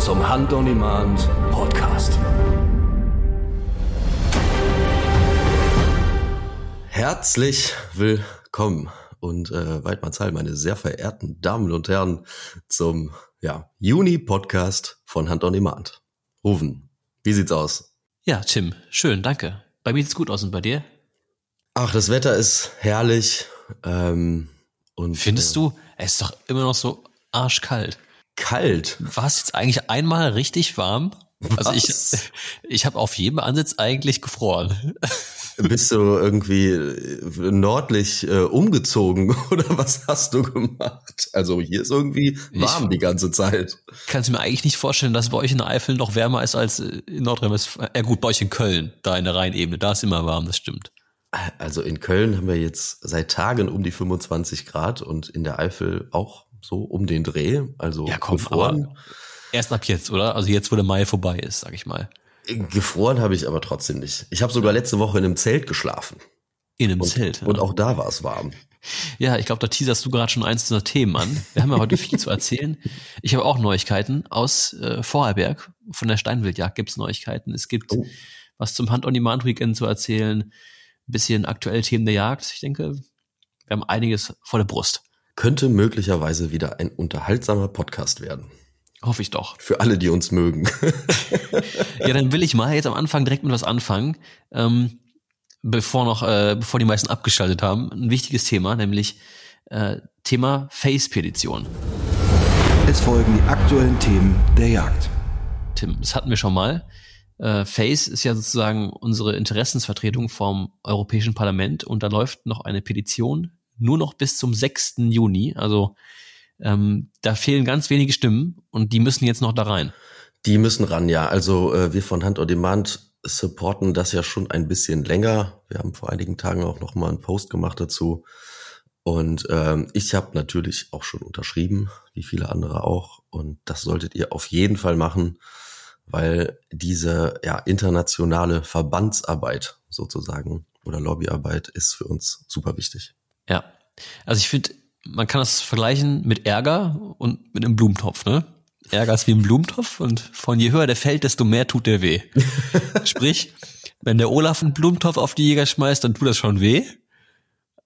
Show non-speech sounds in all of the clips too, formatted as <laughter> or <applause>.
Zum Hand on Demand Podcast. Herzlich willkommen und äh, Weidmannsheil, meine sehr verehrten Damen und Herren, zum ja, Juni-Podcast von Hand on Demand. Rufen, wie sieht's aus? Ja, Tim, schön, danke. Bei mir sieht's gut aus und bei dir? Ach, das Wetter ist herrlich. Ähm, und Findest äh, du? Es ist doch immer noch so arschkalt. Kalt? War es jetzt eigentlich einmal richtig warm? Was? Also ich, <laughs> ich habe auf jedem Ansatz eigentlich gefroren. <laughs> Bist du irgendwie äh, nördlich äh, umgezogen <laughs> oder was hast du gemacht? Also hier ist irgendwie warm ich, die ganze Zeit. Kannst du mir eigentlich nicht vorstellen, dass bei euch in der Eifel noch wärmer ist als in Nordrhein-Westfalen? Ja gut, bei euch in Köln, da in der Rheinebene, da ist immer warm, das stimmt. Also in Köln haben wir jetzt seit Tagen um die 25 Grad und in der Eifel auch so um den Dreh. Also ja, komm, gefroren. erst ab jetzt, oder? Also jetzt, wo der Mai vorbei ist, sag ich mal. Gefroren habe ich aber trotzdem nicht. Ich habe sogar letzte Woche in einem Zelt geschlafen. In einem und, Zelt. Ja. Und auch da war es warm. <laughs> Ja, ich glaube, da teaserst du gerade schon eins dieser Themen an. Wir haben ja heute viel zu erzählen. <laughs> Ich habe auch Neuigkeiten aus äh, Vorarlberg. Von der Steinwildjagd gibt's Neuigkeiten. Es gibt oh. was zum Hand-on-Demand-Weekend zu erzählen. Ein bisschen aktuelle Themen der Jagd. Ich denke, wir haben einiges vor der Brust. Könnte möglicherweise wieder ein unterhaltsamer Podcast werden. Hoffe ich doch. Für alle, die uns mögen. <laughs> ja, dann will ich mal jetzt am Anfang direkt mit was anfangen. Ähm, bevor noch, äh, bevor die meisten abgeschaltet haben, ein wichtiges Thema, nämlich äh, Thema Face-Petition. Es folgen die aktuellen Themen der Jagd. Tim, das hatten wir schon mal. Äh, Face ist ja sozusagen unsere Interessensvertretung vom Europäischen Parlament und da läuft noch eine Petition nur noch bis zum 6. Juni. Also ähm, da fehlen ganz wenige Stimmen und die müssen jetzt noch da rein. Die müssen ran, ja. Also äh, wir von Hand on Demand supporten das ja schon ein bisschen länger. Wir haben vor einigen Tagen auch noch mal einen Post gemacht dazu. Und ähm, ich habe natürlich auch schon unterschrieben, wie viele andere auch. Und das solltet ihr auf jeden Fall machen, weil diese ja, internationale Verbandsarbeit sozusagen oder Lobbyarbeit ist für uns super wichtig. Ja, also ich finde, man kann das vergleichen mit Ärger und mit einem Blumentopf, ne? Ärger ist wie ein Blumentopf und von je höher der fällt, desto mehr tut der weh. <laughs> Sprich, wenn der Olaf einen Blumentopf auf die Jäger schmeißt, dann tut das schon weh.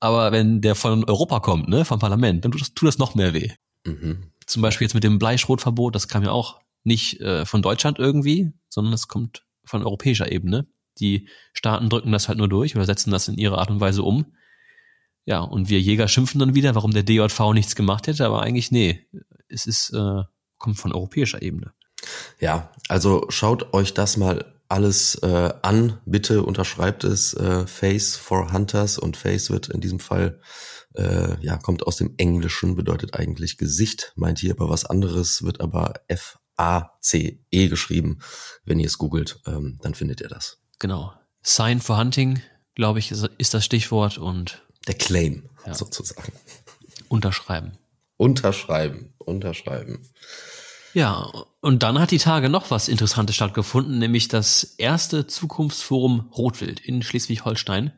Aber wenn der von Europa kommt, ne, vom Parlament, dann tut das, tut das noch mehr weh. Mhm. Zum Beispiel jetzt mit dem Bleischrotverbot, das kam ja auch nicht äh, von Deutschland irgendwie, sondern es kommt von europäischer Ebene. Die Staaten drücken das halt nur durch oder setzen das in ihre Art und Weise um. Ja, und wir Jäger schimpfen dann wieder, warum der DJV nichts gemacht hätte, aber eigentlich nee, es ist äh, kommt von europäischer Ebene. Ja, also schaut euch das mal alles äh, an, bitte unterschreibt es äh, Face for Hunters und Face wird in diesem Fall äh, ja kommt aus dem Englischen, bedeutet eigentlich Gesicht, meint hier aber was anderes, wird aber F A C E geschrieben. Wenn ihr es googelt, ähm, dann findet ihr das. Genau. Sign for Hunting, glaube ich, ist, ist das Stichwort und der Claim ja. sozusagen. Unterschreiben. Unterschreiben, unterschreiben. Ja, und dann hat die Tage noch was Interessantes stattgefunden, nämlich das erste Zukunftsforum Rotwild in Schleswig-Holstein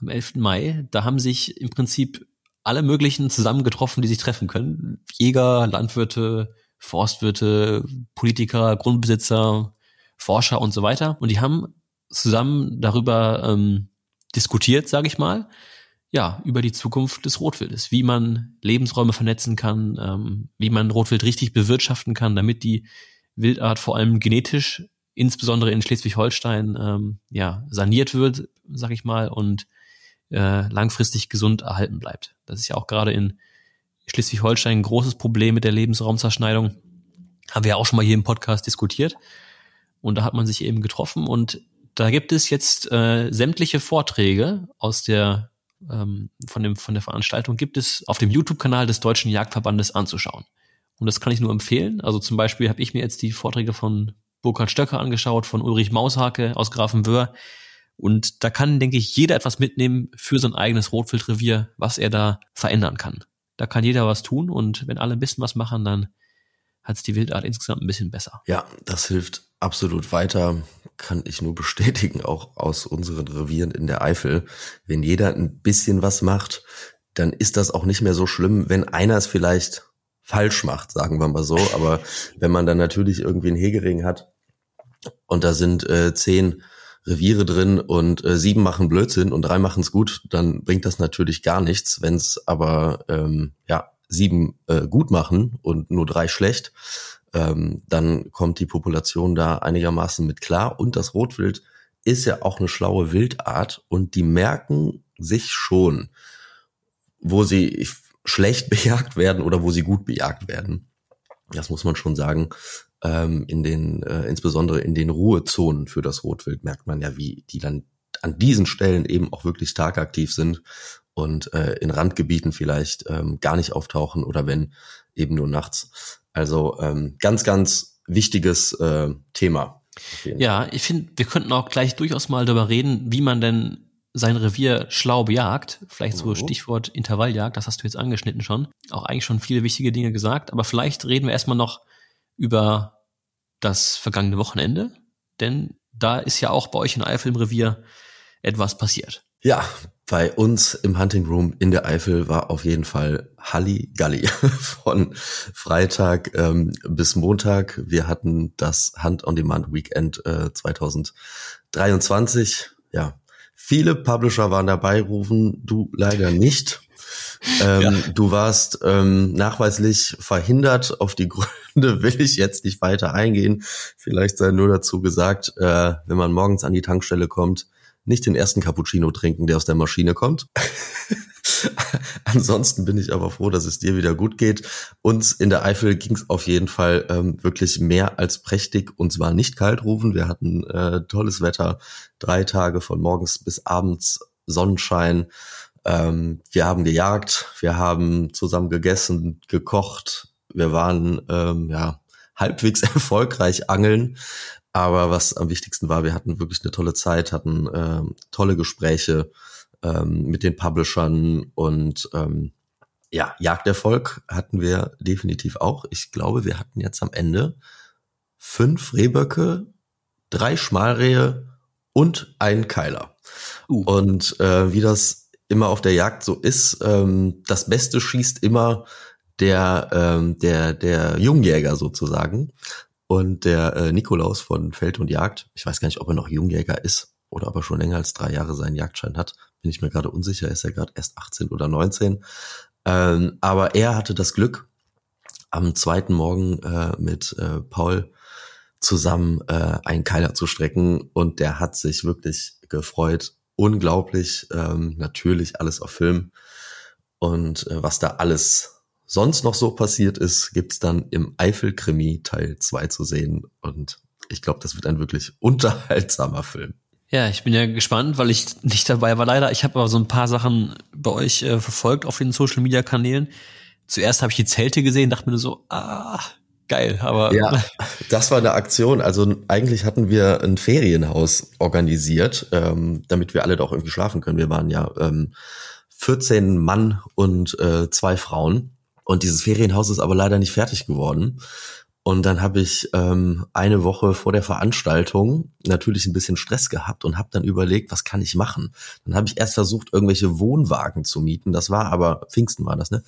am 11. Mai. Da haben sich im Prinzip alle möglichen zusammengetroffen, die sich treffen können. Jäger, Landwirte, Forstwirte, Politiker, Grundbesitzer, Forscher und so weiter. Und die haben zusammen darüber ähm, diskutiert, sage ich mal, ja, über die Zukunft des Rotwildes, wie man Lebensräume vernetzen kann, ähm, wie man Rotwild richtig bewirtschaften kann, damit die Wildart vor allem genetisch, insbesondere in Schleswig-Holstein, ähm, ja, saniert wird, sag ich mal, und äh, langfristig gesund erhalten bleibt. Das ist ja auch gerade in Schleswig-Holstein ein großes Problem mit der Lebensraumzerschneidung. Haben wir ja auch schon mal hier im Podcast diskutiert. Und da hat man sich eben getroffen und da gibt es jetzt äh, sämtliche Vorträge aus der ähm, von, dem, von der Veranstaltung gibt es auf dem YouTube-Kanal des Deutschen Jagdverbandes anzuschauen. Und das kann ich nur empfehlen. Also zum Beispiel habe ich mir jetzt die Vorträge von Burkhard Stöcker angeschaut, von Ulrich Maushake aus Grafenwöhr. Und da kann, denke ich, jeder etwas mitnehmen für sein eigenes Rotwildrevier, was er da verändern kann. Da kann jeder was tun und wenn alle ein bisschen was machen, dann hat es die Wildart insgesamt ein bisschen besser. Ja, das hilft absolut weiter, kann ich nur bestätigen, auch aus unseren Revieren in der Eifel. Wenn jeder ein bisschen was macht, dann ist das auch nicht mehr so schlimm, wenn einer es vielleicht falsch macht, sagen wir mal so. Aber wenn man dann natürlich irgendwie einen Hegering hat und da sind äh, zehn Reviere drin und äh, sieben machen Blödsinn und drei machen es gut, dann bringt das natürlich gar nichts. Wenn es aber ähm, ja sieben äh, gut machen und nur drei schlecht, ähm, dann kommt die Population da einigermaßen mit klar. Und das Rotwild ist ja auch eine schlaue Wildart und die merken sich schon, wo sie schlecht <laughs> bejagt werden oder wo sie gut bejagt werden. Das muss man schon sagen. Ähm, in den, äh, insbesondere in den Ruhezonen für das Rotwild merkt man ja, wie die dann an diesen Stellen eben auch wirklich tagaktiv sind und äh, in Randgebieten vielleicht ähm, gar nicht auftauchen oder wenn eben nur nachts. Also ähm, ganz, ganz wichtiges äh, Thema. Ja, ich finde, wir könnten auch gleich durchaus mal darüber reden, wie man denn sein Revier schlau bejagt. Vielleicht so mhm. Stichwort Intervalljagd, das hast du jetzt angeschnitten schon. Auch eigentlich schon viele wichtige Dinge gesagt. Aber vielleicht reden wir erstmal noch über das vergangene Wochenende. Denn da ist ja auch bei euch in Eifel im Revier etwas passiert. Ja, bei uns im Hunting Room in der Eifel war auf jeden Fall Halli Galli <laughs> von Freitag ähm, bis Montag. Wir hatten das Hunt on Demand Weekend äh, 2023. Ja, viele Publisher waren dabei, rufen du leider nicht. Ähm, ja. Du warst ähm, nachweislich verhindert. Auf die Gründe <laughs> will ich jetzt nicht weiter eingehen. Vielleicht sei nur dazu gesagt, äh, wenn man morgens an die Tankstelle kommt, nicht den ersten Cappuccino trinken, der aus der Maschine kommt. <laughs> Ansonsten bin ich aber froh, dass es dir wieder gut geht. Uns in der Eifel ging es auf jeden Fall ähm, wirklich mehr als prächtig und zwar nicht kalt rufen. Wir hatten äh, tolles Wetter, drei Tage von morgens bis abends Sonnenschein. Ähm, wir haben gejagt, wir haben zusammen gegessen, gekocht. Wir waren ähm, ja halbwegs <laughs> erfolgreich angeln. Aber was am wichtigsten war, wir hatten wirklich eine tolle Zeit, hatten äh, tolle Gespräche ähm, mit den Publishern und ähm, ja, Jagderfolg hatten wir definitiv auch. Ich glaube, wir hatten jetzt am Ende fünf Rehböcke, drei Schmalrehe und einen Keiler. Uh. Und äh, wie das immer auf der Jagd so ist, ähm, das Beste schießt immer der, ähm, der, der Jungjäger sozusagen. Und der äh, Nikolaus von Feld und Jagd, ich weiß gar nicht, ob er noch Jungjäger ist oder ob er schon länger als drei Jahre seinen Jagdschein hat, bin ich mir gerade unsicher, ist er gerade erst 18 oder 19. Ähm, aber er hatte das Glück, am zweiten Morgen äh, mit äh, Paul zusammen äh, einen Keiler zu strecken und der hat sich wirklich gefreut. Unglaublich, ähm, natürlich alles auf Film. Und äh, was da alles sonst noch so passiert ist, gibt's dann im Eifel-Krimi Teil 2 zu sehen. Und ich glaube, das wird ein wirklich <laughs> unterhaltsamer Film. Ja, ich bin ja gespannt, weil ich nicht dabei war leider. Ich habe aber so ein paar Sachen bei euch äh, verfolgt auf den Social Media Kanälen. Zuerst habe ich die Zelte gesehen, dachte mir so, ah, geil, aber. Ja, <laughs> das war eine Aktion. Also eigentlich hatten wir ein Ferienhaus organisiert, ähm, damit wir alle doch irgendwie schlafen können. Wir waren ja ähm, 14 Mann und äh, zwei Frauen. Und dieses Ferienhaus ist aber leider nicht fertig geworden. Und dann habe ich ähm, eine Woche vor der Veranstaltung natürlich ein bisschen Stress gehabt und habe dann überlegt, was kann ich machen? Dann habe ich erst versucht, irgendwelche Wohnwagen zu mieten. Das war aber, Pfingsten war das, ne?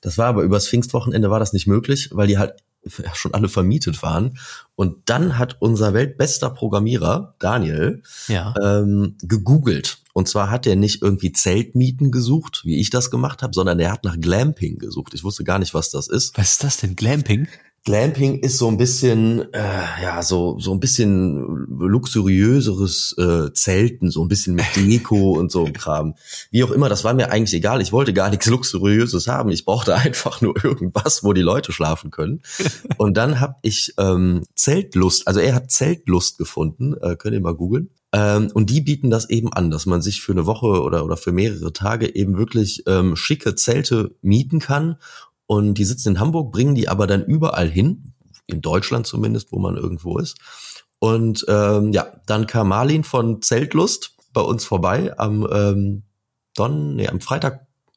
Das war aber übers Pfingstwochenende war das nicht möglich, weil die halt <laughs> schon alle vermietet waren. Und dann hat unser weltbester Programmierer, Daniel, ja. ähm, gegoogelt. Und zwar hat er nicht irgendwie Zeltmieten gesucht, wie ich das gemacht habe, sondern er hat nach Glamping gesucht. Ich wusste gar nicht, was das ist. Was ist das denn, Glamping? Glamping ist so ein bisschen, äh, ja, so, so ein bisschen luxuriöseres äh, Zelten, so ein bisschen mit <laughs> Deko und so Kram. Wie auch immer, das war mir eigentlich egal. Ich wollte gar nichts Luxuriöses haben. Ich brauchte einfach nur irgendwas, wo die Leute schlafen können. <laughs> Und dann habe ich ähm, Zeltlust, also er hat Zeltlust gefunden, äh, könnt ihr mal googeln. Ähm, und die bieten das eben an, dass man sich für eine Woche oder, oder für mehrere Tage eben wirklich ähm, schicke Zelte mieten kann und die sitzen in Hamburg, bringen die aber dann überall hin, in Deutschland zumindest, wo man irgendwo ist. Und ähm, ja, dann kam Marlin von Zeltlust bei uns vorbei am ähm, Don, nee, am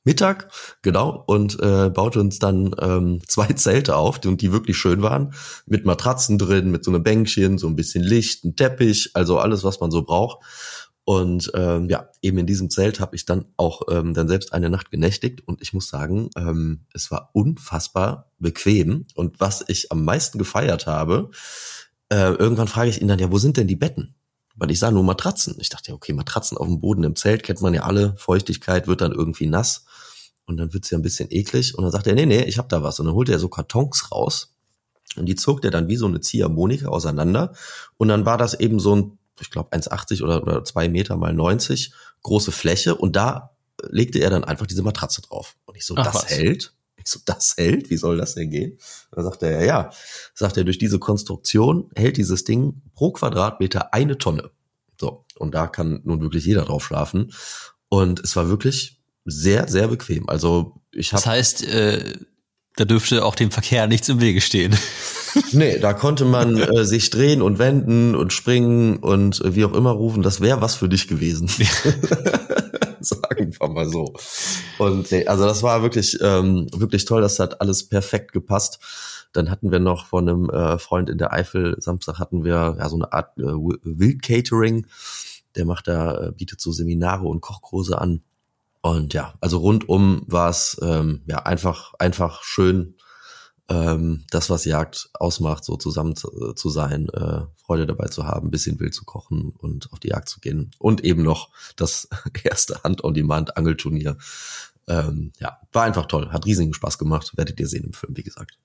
Freitagmittag, genau, und äh, baute uns dann ähm, <laughs> zwei Zelte auf, die, die wirklich schön waren, mit Matratzen drin, mit so einem Bänkchen, so ein bisschen Licht, ein Teppich, also alles, was man so braucht. Und ähm, ja, eben in diesem Zelt habe ich dann auch ähm, dann selbst eine Nacht genächtigt und ich muss sagen, ähm, es war unfassbar bequem. Und was ich am meisten gefeiert habe, äh, irgendwann frage ich ihn dann, ja, wo sind denn die Betten? Weil ich sah nur Matratzen. Ich dachte, ja, okay, Matratzen auf dem Boden im Zelt kennt man ja alle. Feuchtigkeit wird dann irgendwie nass und dann wird's ja ein bisschen eklig. Und dann sagt er, nee, nee, ich hab da was. Und dann holt er so Kartons raus und die zog er dann wie so eine Ziehharmonika auseinander. Und dann war das eben so ein ich glaube 1,80 oder, oder zwei Meter mal 90 große Fläche und da legte er dann einfach diese Matratze drauf. Und ich so, Ach, das was? hält? Ich so, das hält? Wie soll das denn gehen? Dann sagt er, ja, ja. Sagt er, durch diese Konstruktion hält dieses Ding pro Quadratmeter eine Tonne. So. Und da kann nun wirklich jeder drauf schlafen. Und es war wirklich sehr, sehr bequem. Also ich habe. Das heißt, äh, da dürfte auch dem Verkehr nichts im Wege stehen. <laughs> Nee, da konnte man äh, sich drehen und wenden und springen und äh, wie auch immer rufen. Das wäre was für dich gewesen. <laughs> Sagen wir mal so. Und nee, also das war wirklich, ähm, wirklich toll. Das hat alles perfekt gepasst. Dann hatten wir noch von einem äh, Freund in der Eifel, Samstag hatten wir ja so eine Art äh, Wild-Catering. Der macht da, äh, bietet so Seminare und Kochkurse an. Und ja, also rundum war es ähm, ja einfach, einfach schön, ähm, das, was Jagd ausmacht, so zusammen zu, äh, zu sein, äh, Freude dabei zu haben, bisschen wild zu kochen und auf die Jagd zu gehen. Und eben noch das <laughs> erste Hand-on-Demand-Angelturnier. Ähm, ja, war einfach toll, hat riesigen Spaß gemacht, werdet ihr sehen im Film, wie gesagt.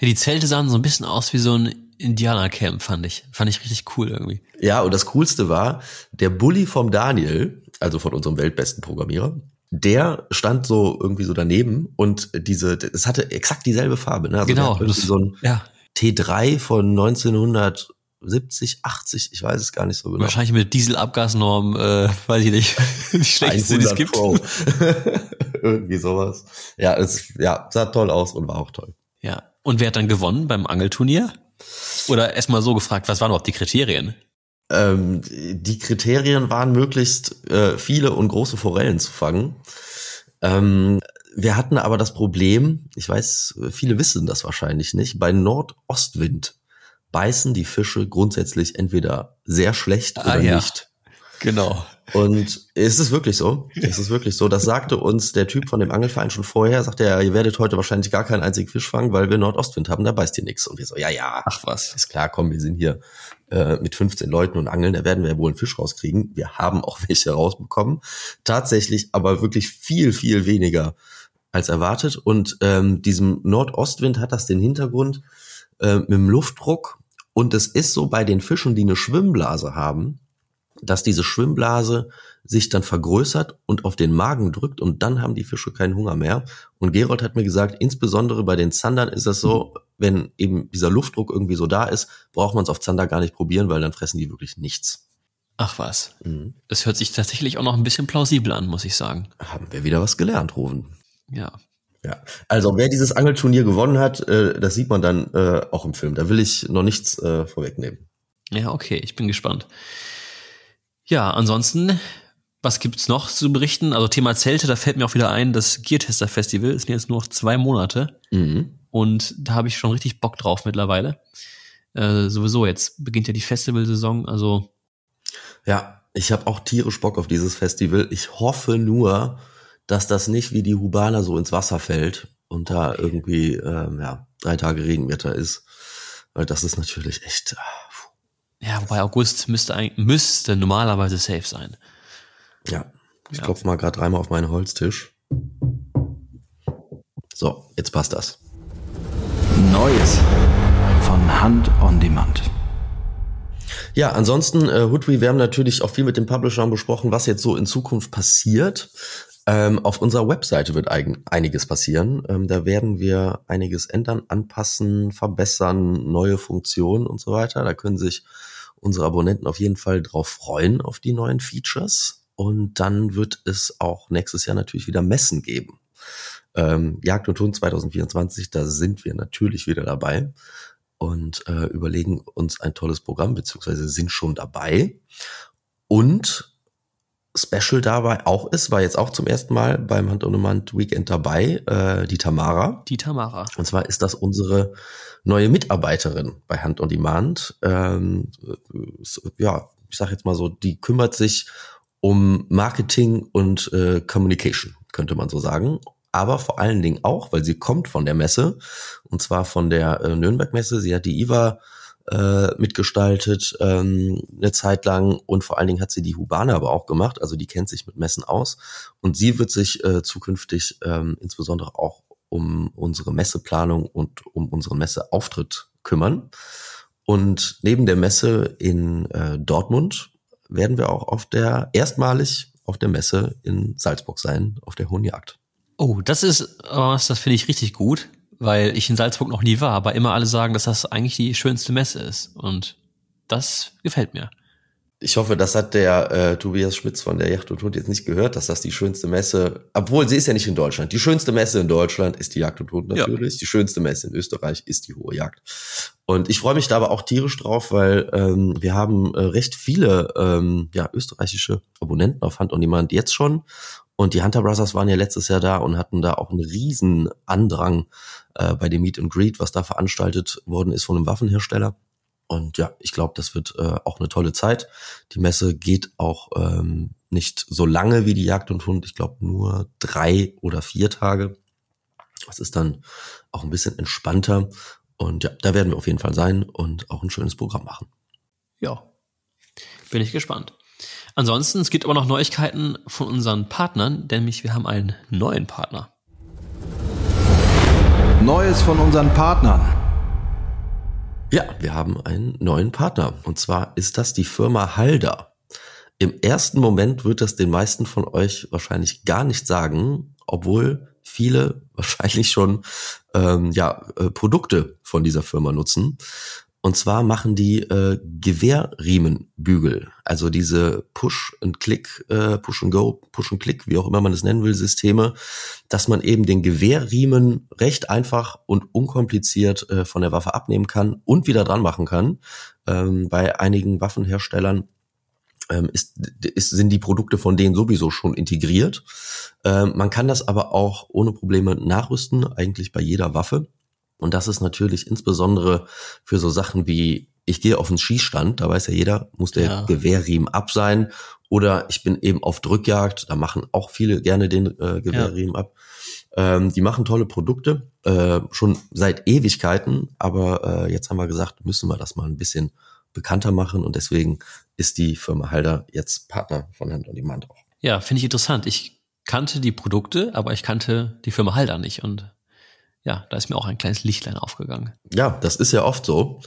Ja, die Zelte sahen so ein bisschen aus wie so ein Indianercamp, fand ich. Fand ich richtig cool irgendwie. Ja, und das Coolste war, der Bully vom Daniel, also von unserem weltbesten Programmierer, der stand so irgendwie so daneben und diese, es hatte exakt dieselbe Farbe. Ne? Also genau. Das, so ein ja. T3 von 1970, 80, ich weiß es gar nicht so genau. Wahrscheinlich mit Dieselabgasnorm, äh, <laughs> weiß ich nicht, <laughs> wie schlecht es gibt. <laughs> Irgendwie sowas. Ja, es ja, sah toll aus und war auch toll. Ja. Und wer hat dann gewonnen beim Angelturnier? Oder erstmal so gefragt, was waren überhaupt die Kriterien? Ähm, die Kriterien waren, möglichst äh, viele und große Forellen zu fangen. Ähm, wir hatten aber das Problem, ich weiß, viele wissen das wahrscheinlich nicht, bei Nordostwind beißen die Fische grundsätzlich entweder sehr schlecht ah, oder ja. nicht. Genau. Und es ist wirklich so. Es ist wirklich so. Das sagte uns der Typ von dem Angelverein schon vorher. Sagte er, ihr werdet heute wahrscheinlich gar keinen einzigen Fisch fangen, weil wir Nordostwind haben, da beißt ihr nichts. Und wir so, ja, ja. Ach was. Ist klar, komm, wir sind hier äh, mit 15 Leuten und angeln, da werden wir wohl einen Fisch rauskriegen. Wir haben auch <laughs> welche rausbekommen. Tatsächlich aber wirklich viel, viel weniger als erwartet. Und ähm, diesem Nordostwind hat das den Hintergrund äh, mit dem Luftdruck. Und es ist so bei den Fischen, die eine Schwimmblase haben, dass diese Schwimmblase sich dann vergrößert und auf den Magen drückt und dann haben die Fische keinen Hunger mehr. Und Gerold hat mir gesagt, insbesondere bei den Zandern ist es so, wenn eben dieser Luftdruck irgendwie so da ist, braucht man es auf Zander gar nicht probieren, weil dann fressen die wirklich nichts. Ach was. Mhm. Das hört sich tatsächlich auch noch ein bisschen plausibel an, muss ich sagen. Haben wir wieder was gelernt, Rufen. Ja. Ja, also wer dieses Angelturnier gewonnen hat, äh, das sieht man dann äh, auch im Film. Da will ich noch nichts äh, vorwegnehmen. Ja, okay, ich bin gespannt. Ja, ansonsten, was gibt's noch zu berichten? Also Thema Zelte, da fällt mir auch wieder ein, das Geartester Festival ist jetzt nur noch zwei Monate. Mhm. Und da habe ich schon richtig Bock drauf mittlerweile. Äh, sowieso, jetzt beginnt ja die Festivalsaison, also. Ja, ich habe auch tierisch Bock auf dieses Festival. Ich hoffe nur, dass das nicht wie die Hubana so ins Wasser fällt und da irgendwie ähm, ja, drei Tage Regenwetter ist. Weil das ist natürlich echt. Äh, ja, wobei August müsste, müsste normalerweise safe sein. Ja, ich ja. klopfe mal gerade dreimal auf meinen Holztisch. So, jetzt passt das. Neues von Hand on Demand. Ja, ansonsten, äh, Hoodry, wir haben natürlich auch viel mit den Publishern besprochen, was jetzt so in Zukunft passiert. Ähm, auf unserer Webseite wird eigen, einiges passieren. Ähm, da werden wir einiges ändern, anpassen, verbessern, neue Funktionen und so weiter. Da können sich unsere Abonnenten auf jeden Fall drauf freuen, auf die neuen Features. Und dann wird es auch nächstes Jahr natürlich wieder Messen geben. Ähm, Jagd und Hund 2024, da sind wir natürlich wieder dabei und äh, überlegen uns ein tolles Programm, beziehungsweise sind schon dabei. Und Special dabei auch ist, war jetzt auch zum ersten Mal beim Hand on Demand Weekend dabei, äh, die Tamara. Die Tamara. Und zwar ist das unsere neue Mitarbeiterin bei Hand on Demand. Ähm, ja, ich sage jetzt mal so, die kümmert sich um Marketing und äh, Communication, könnte man so sagen. Aber vor allen Dingen auch, weil sie kommt von der Messe, und zwar von der äh, Nürnberg-Messe. Sie hat die IWA äh, mitgestaltet ähm, eine Zeit lang und vor allen Dingen hat sie die Hubane aber auch gemacht, also die kennt sich mit Messen aus und sie wird sich äh, zukünftig ähm, insbesondere auch um unsere Messeplanung und um unseren Messeauftritt kümmern. Und neben der Messe in äh, Dortmund werden wir auch auf der erstmalig auf der Messe in Salzburg sein, auf der Hohen Jagd. Oh, das ist was, das finde ich richtig gut, weil ich in Salzburg noch nie war, aber immer alle sagen, dass das eigentlich die schönste Messe ist. Und das gefällt mir. Ich hoffe, das hat der äh, Tobias Schmitz von der Yacht und Hund jetzt nicht gehört, dass das die schönste Messe, obwohl sie ist ja nicht in Deutschland. Die schönste Messe in Deutschland ist die Jagd und Hund natürlich. Ja. Die schönste Messe in Österreich ist die Hohe Jagd. Und ich freue mich da aber auch tierisch drauf, weil ähm, wir haben äh, recht viele ähm, ja, österreichische Abonnenten auf Hand on Demand jetzt schon. Und die Hunter Brothers waren ja letztes Jahr da und hatten da auch einen riesen Andrang äh, bei dem Meet and Greet, was da veranstaltet worden ist von einem Waffenhersteller. Und ja, ich glaube, das wird äh, auch eine tolle Zeit. Die Messe geht auch ähm, nicht so lange wie die Jagd und Hund. Ich glaube nur drei oder vier Tage. Das ist dann auch ein bisschen entspannter. Und ja, da werden wir auf jeden Fall sein und auch ein schönes Programm machen. Ja, bin ich gespannt. Ansonsten, es gibt aber noch Neuigkeiten von unseren Partnern, nämlich wir haben einen neuen Partner. Neues von unseren Partnern. Ja, wir haben einen neuen Partner. Und zwar ist das die Firma Halda. Im ersten Moment wird das den meisten von euch wahrscheinlich gar nicht sagen, obwohl viele <laughs> wahrscheinlich schon ähm, ja, äh, Produkte von dieser Firma nutzen. Und zwar machen die äh, Gewehrriemenbügel, also diese Push and Click, äh, Push and Go, Push and Click, wie auch immer man es nennen will, Systeme, dass man eben den Gewehrriemen recht einfach und unkompliziert äh, von der Waffe abnehmen kann und wieder dran machen kann. Ähm, bei einigen Waffenherstellern ähm, ist, ist, sind die Produkte von denen sowieso schon integriert. Ähm, man kann das aber auch ohne Probleme nachrüsten, eigentlich bei jeder Waffe. Und das ist natürlich insbesondere für so Sachen wie, ich gehe auf den Schießstand, da weiß ja jeder, muss der ja. Gewehrriemen ab sein. Oder ich bin eben auf Drückjagd, da machen auch viele gerne den äh, Gewehrriemen ja. ab. Ähm, die machen tolle Produkte, äh, schon seit Ewigkeiten, aber äh, jetzt haben wir gesagt, müssen wir das mal ein bisschen bekannter machen und deswegen ist die Firma Halder jetzt Partner von Hand on Demand auch. Ja, finde ich interessant. Ich kannte die Produkte, aber ich kannte die Firma Halder nicht und ja, da ist mir auch ein kleines Lichtlein aufgegangen. Ja, das ist ja oft so,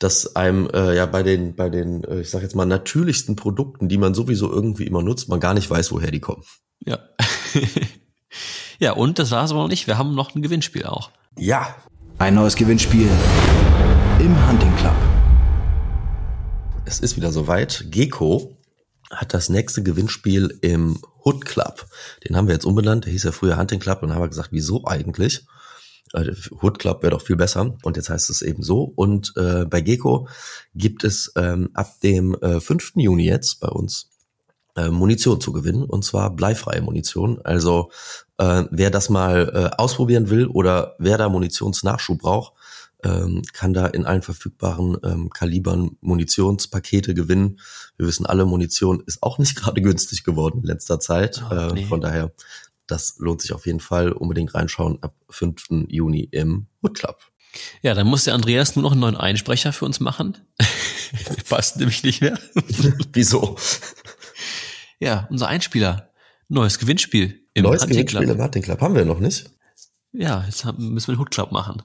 dass einem äh, ja bei den, bei den, äh, ich sag jetzt mal, natürlichsten Produkten, die man sowieso irgendwie immer nutzt, man gar nicht weiß, woher die kommen. Ja. <laughs> ja, und das war es aber noch nicht. Wir haben noch ein Gewinnspiel auch. Ja. Ein neues Gewinnspiel im Hunting Club. Es ist wieder soweit. Gecko hat das nächste Gewinnspiel im Hood Club. Den haben wir jetzt umbenannt. Der hieß ja früher Hunting Club und dann haben wir gesagt, wieso eigentlich? Äh, Hood Club wäre doch viel besser und jetzt heißt es eben so. Und äh, bei Gecko gibt es ähm, ab dem äh, 5. Juni jetzt bei uns äh, Munition zu gewinnen und zwar bleifreie Munition. Also äh, wer das mal äh, ausprobieren will oder wer da Munitionsnachschub braucht, ähm, kann da in allen verfügbaren ähm, Kalibern Munitionspakete gewinnen. Wir wissen alle, Munition ist auch nicht <laughs> gerade günstig geworden in letzter Zeit. Oh, nee. Von daher das lohnt sich auf jeden Fall. Unbedingt reinschauen ab 5. Juni im Wood Club. Ja, dann muss der Andreas nur noch einen neuen Einsprecher für uns machen. <laughs> Passt nämlich nicht mehr. <laughs> Wieso? Ja, unser Einspieler. Neues Gewinnspiel im Neues Hunting Gewinnspiel Club. im Hunting Club. Haben wir noch nicht? Ja, jetzt haben, müssen wir den Hood Club machen.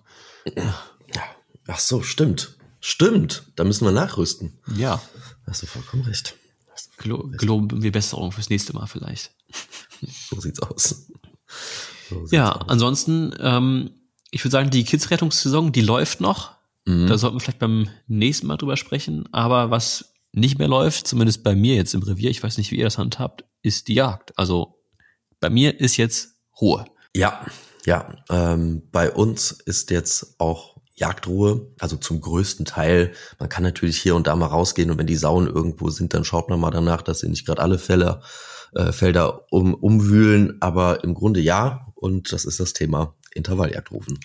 Ach so, stimmt. Stimmt. Da müssen wir nachrüsten. Ja. Hast du vollkommen recht. Geloben wir Besserung fürs nächste Mal vielleicht. <laughs> so sieht's aus. So sieht's ja, aus. ansonsten, ähm, ich würde sagen, die Kids-Rettungssaison, die läuft noch. Mhm. Da sollten wir vielleicht beim nächsten Mal drüber sprechen. Aber was nicht mehr läuft, zumindest bei mir jetzt im Revier, ich weiß nicht, wie ihr das handhabt, ist die Jagd. Also bei mir ist jetzt Ruhe. Ja, ja. Ähm, bei uns ist jetzt auch Jagdruhe, also zum größten Teil. Man kann natürlich hier und da mal rausgehen und wenn die Sauen irgendwo sind, dann schaut man mal danach, dass sie nicht gerade alle Fälle, äh, Felder um, umwühlen. Aber im Grunde ja, und das ist das Thema Intervalljagdrufen.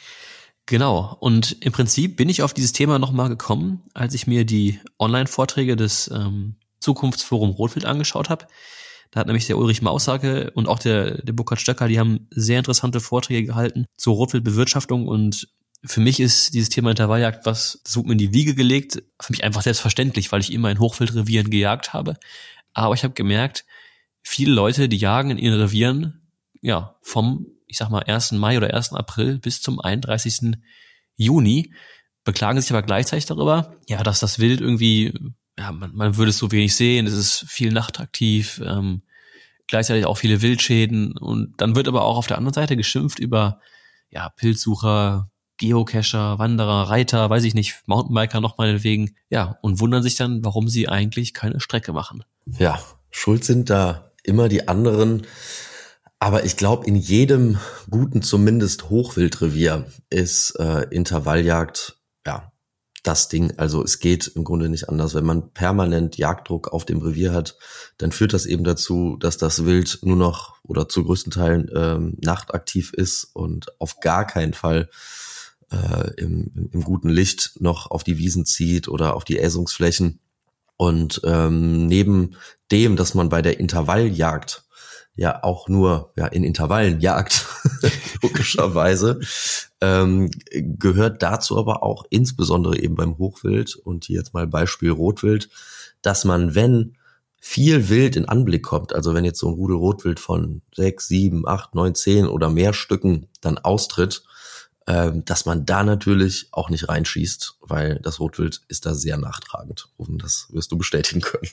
Genau. Und im Prinzip bin ich auf dieses Thema nochmal gekommen, als ich mir die Online-Vorträge des ähm, Zukunftsforum Rotwild angeschaut habe. Da hat nämlich der Ulrich Maussage und auch der, der Burkhard Stöcker, die haben sehr interessante Vorträge gehalten zur Rotwildbewirtschaftung und für mich ist dieses Thema Intervalljagd was, das wurde mir in die Wiege gelegt, für mich einfach selbstverständlich, weil ich immer in Hochwildrevieren gejagt habe. Aber ich habe gemerkt, viele Leute, die jagen in ihren Revieren, ja, vom, ich sag mal, 1. Mai oder 1. April bis zum 31. Juni, beklagen sich aber gleichzeitig darüber, ja, dass das Wild irgendwie, ja, man, man würde es so wenig sehen, es ist viel nachtaktiv, ähm, gleichzeitig auch viele Wildschäden und dann wird aber auch auf der anderen Seite geschimpft über, ja, Pilzsucher, Geocacher, Wanderer, Reiter, weiß ich nicht, Mountainbiker noch meinetwegen, ja, und wundern sich dann, warum sie eigentlich keine Strecke machen. Ja, schuld sind da immer die anderen. Aber ich glaube, in jedem guten, zumindest Hochwildrevier ist äh, Intervalljagd, ja, das Ding. Also es geht im Grunde nicht anders. Wenn man permanent Jagddruck auf dem Revier hat, dann führt das eben dazu, dass das Wild nur noch oder zu größten Teilen ähm, nachtaktiv ist und auf gar keinen Fall äh, im, im guten Licht noch auf die Wiesen zieht oder auf die Äsungsflächen. Und ähm, neben dem, dass man bei der Intervalljagd ja auch nur ja in Intervallen jagt, <laughs> logischerweise, <laughs> ähm, gehört dazu aber auch insbesondere eben beim Hochwild und hier jetzt mal Beispiel Rotwild, dass man, wenn viel Wild in Anblick kommt, also wenn jetzt so ein Rudel Rotwild von sechs, sieben, acht, neun, zehn oder mehr Stücken dann austritt, ähm, dass man da natürlich auch nicht reinschießt, weil das Rotwild ist da sehr nachtragend. Und das wirst du bestätigen können.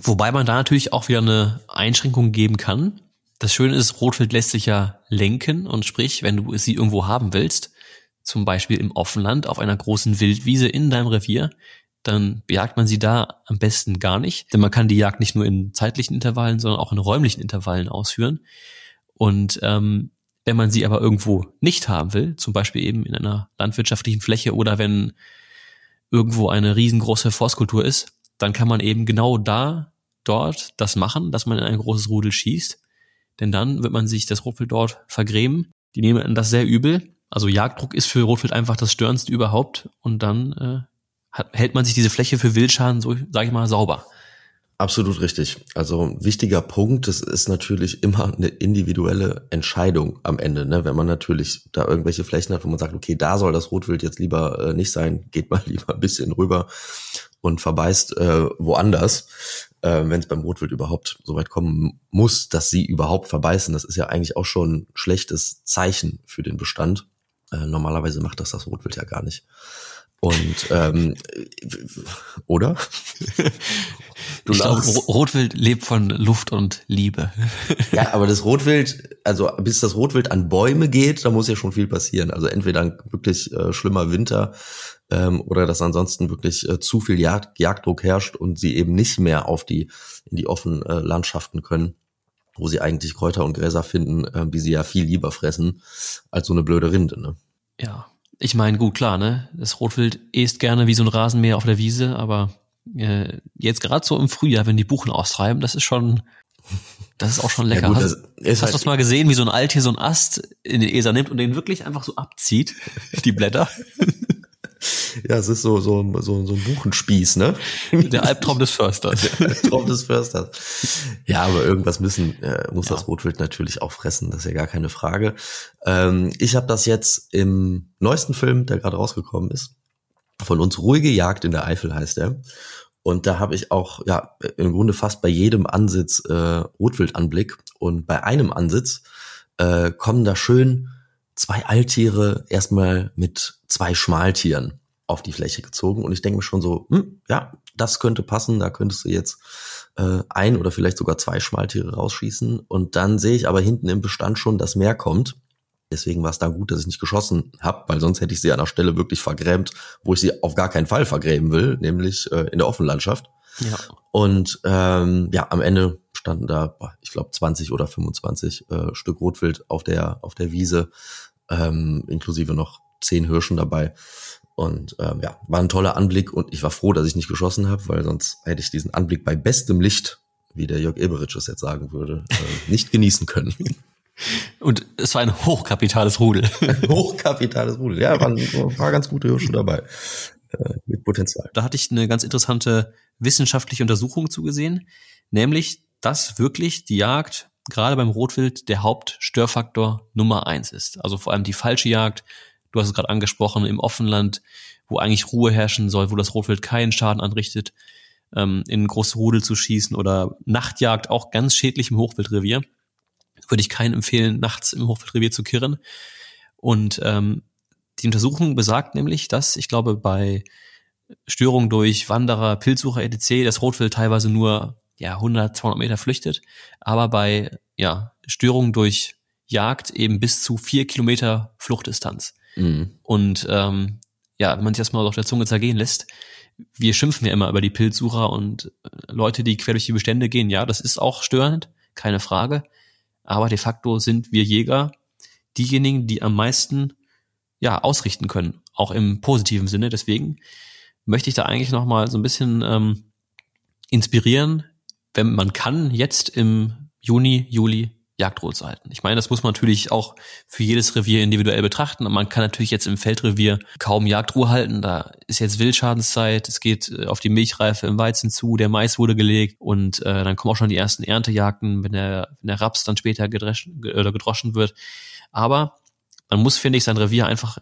Wobei man da natürlich auch wieder eine Einschränkung geben kann. Das Schöne ist, Rotwild lässt sich ja lenken und sprich, wenn du sie irgendwo haben willst, zum Beispiel im Offenland auf einer großen Wildwiese in deinem Revier, dann bejagt man sie da am besten gar nicht, denn man kann die Jagd nicht nur in zeitlichen Intervallen, sondern auch in räumlichen Intervallen ausführen. Und ähm, wenn man sie aber irgendwo nicht haben will, zum Beispiel eben in einer landwirtschaftlichen Fläche oder wenn irgendwo eine riesengroße Forstkultur ist, dann kann man eben genau da, dort das machen, dass man in ein großes Rudel schießt. Denn dann wird man sich das Rotwild dort vergrämen. Die nehmen das sehr übel. Also Jagddruck ist für Rotwild einfach das Störendste überhaupt. Und dann äh, hält man sich diese Fläche für Wildschaden, so sage ich mal, sauber. Absolut richtig. Also wichtiger Punkt, das ist natürlich immer eine individuelle Entscheidung am Ende. Ne? Wenn man natürlich da irgendwelche Flächen hat, wo man sagt, okay, da soll das Rotwild jetzt lieber äh, nicht sein, geht mal <laughs> lieber ein bisschen rüber und verbeißt äh, woanders. Äh, Wenn es beim Rotwild überhaupt so weit kommen muss, dass sie überhaupt verbeißen, das ist ja eigentlich auch schon ein schlechtes Zeichen für den Bestand. Äh, normalerweise macht das das Rotwild ja gar nicht. Und ähm, oder? Du ich glaube, Rotwild lebt von Luft und Liebe. Ja, aber das <laughs> Rotwild, also bis das Rotwild an Bäume geht, da muss ja schon viel passieren. Also entweder ein wirklich äh, schlimmer Winter ähm, oder dass ansonsten wirklich äh, zu viel Jagd, Jagddruck herrscht und sie eben nicht mehr auf die in die offenen äh, Landschaften können, wo sie eigentlich Kräuter und Gräser finden, äh, die sie ja viel lieber fressen als so eine blöde Rinde. Ne? Ja, ich meine, gut, klar, ne? Das Rotwild isst gerne wie so ein Rasenmäher auf der Wiese, aber äh, jetzt gerade so im Frühjahr, wenn die Buchen austreiben, das ist schon, das ist auch schon lecker. Ja, gut, hast, hast halt du das mal gesehen, wie so ein Alt hier so ein Ast in den Eser nimmt und den wirklich einfach so abzieht, die Blätter? Ja, es ist so, so, so, so ein Buchenspieß, ne? Der Albtraum des Försters. Der Albtraum des Försters. Ja, aber irgendwas müssen, äh, muss ja. das Rotwild natürlich auch fressen, das ist ja gar keine Frage. Ähm, ich habe das jetzt im neuesten Film, der gerade rausgekommen ist, von uns Ruhige Jagd in der Eifel heißt er. Und da habe ich auch, ja, im Grunde fast bei jedem Ansitz äh, Rotwildanblick. Und bei einem Ansitz äh, kommen da schön zwei Alttiere erstmal mit zwei Schmaltieren auf die Fläche gezogen. Und ich denke mir schon so, hm, ja, das könnte passen, da könntest du jetzt äh, ein oder vielleicht sogar zwei Schmaltiere rausschießen. Und dann sehe ich aber hinten im Bestand schon, dass mehr kommt. Deswegen war es dann gut, dass ich nicht geschossen habe, weil sonst hätte ich sie an der Stelle wirklich vergrämt, wo ich sie auf gar keinen Fall vergräben will, nämlich äh, in der Offenlandschaft. Ja. Und ähm, ja, am Ende standen da, ich glaube, 20 oder 25 äh, Stück Rotwild auf der auf der Wiese, ähm, inklusive noch zehn Hirschen dabei. Und ähm, ja, war ein toller Anblick und ich war froh, dass ich nicht geschossen habe, weil sonst hätte ich diesen Anblick bei bestem Licht, wie der Jörg Eberitsch es jetzt sagen würde, äh, <laughs> nicht genießen können. Und es war ein hochkapitales Rudel. Ein <laughs> hochkapitales Rudel, ja, waren <laughs> ein paar ganz gute Hirsche dabei. äh, mit Potenzial. Da hatte ich eine ganz interessante wissenschaftliche Untersuchung zugesehen, nämlich, dass wirklich die Jagd gerade beim Rotwild der Hauptstörfaktor Nummer eins ist. Also vor allem die falsche Jagd, du hast es gerade angesprochen, im Offenland, wo eigentlich Ruhe herrschen soll, wo das Rotwild keinen Schaden anrichtet, ähm, in große Rudel zu schießen oder Nachtjagd, auch ganz schädlich im Hochwildrevier. Würde ich keinen empfehlen, nachts im Hochwildrevier zu kirren. Und ähm, die Untersuchung besagt nämlich, dass ich glaube, bei Störungen durch Wanderer, Pilzsucher etc. das Rotwild teilweise nur ja 100, 200 Meter flüchtet, aber bei ja Störungen durch Jagd eben bis zu vier Kilometer Fluchtdistanz. Mhm. Und ähm, ja, wenn man sich das mal auf der Zunge zergehen lässt, wir schimpfen ja immer über die Pilzsucher und äh, Leute, die quer durch die Bestände gehen. Ja, das ist auch störend, keine Frage. Aber de facto sind wir Jäger diejenigen, die am meisten ja ausrichten können, auch im positiven Sinne. Deswegen möchte ich da eigentlich noch mal so ein bisschen ähm, inspirieren, wenn man kann, jetzt im Juni, Juli Jagdruhe zu halten. Ich meine, das muss man natürlich auch für jedes Revier individuell betrachten. Man kann natürlich jetzt im Feldrevier kaum Jagdruhe halten. Da ist jetzt Wildschadenszeit, es geht äh, auf die Milchreife im Weizen zu, der Mais wurde gelegt und äh, dann kommen auch schon die ersten Erntejagden, wenn der, wenn der Raps dann später gedreschen, oder gedroschen wird. Aber man muss, finde ich, sein Revier einfach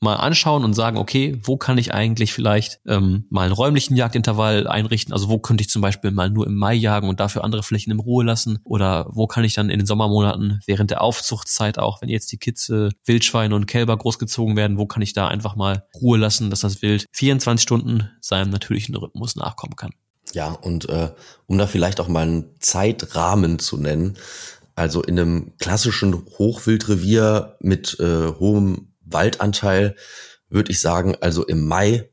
mal anschauen und sagen, okay, wo kann ich eigentlich vielleicht ähm, mal einen räumlichen Jagdintervall einrichten? Also wo könnte ich zum Beispiel mal nur im Mai jagen und dafür andere Flächen in Ruhe lassen? Oder wo kann ich dann in den Sommermonaten während der Aufzuchtszeit auch, wenn jetzt die Kitze, Wildschweine und Kälber großgezogen werden, wo kann ich da einfach mal Ruhe lassen, dass das Wild 24 Stunden seinem natürlichen Rhythmus nachkommen kann? Ja, und äh, um da vielleicht auch mal einen Zeitrahmen zu nennen, also in einem klassischen Hochwildrevier mit äh, hohem Waldanteil würde ich sagen, also im Mai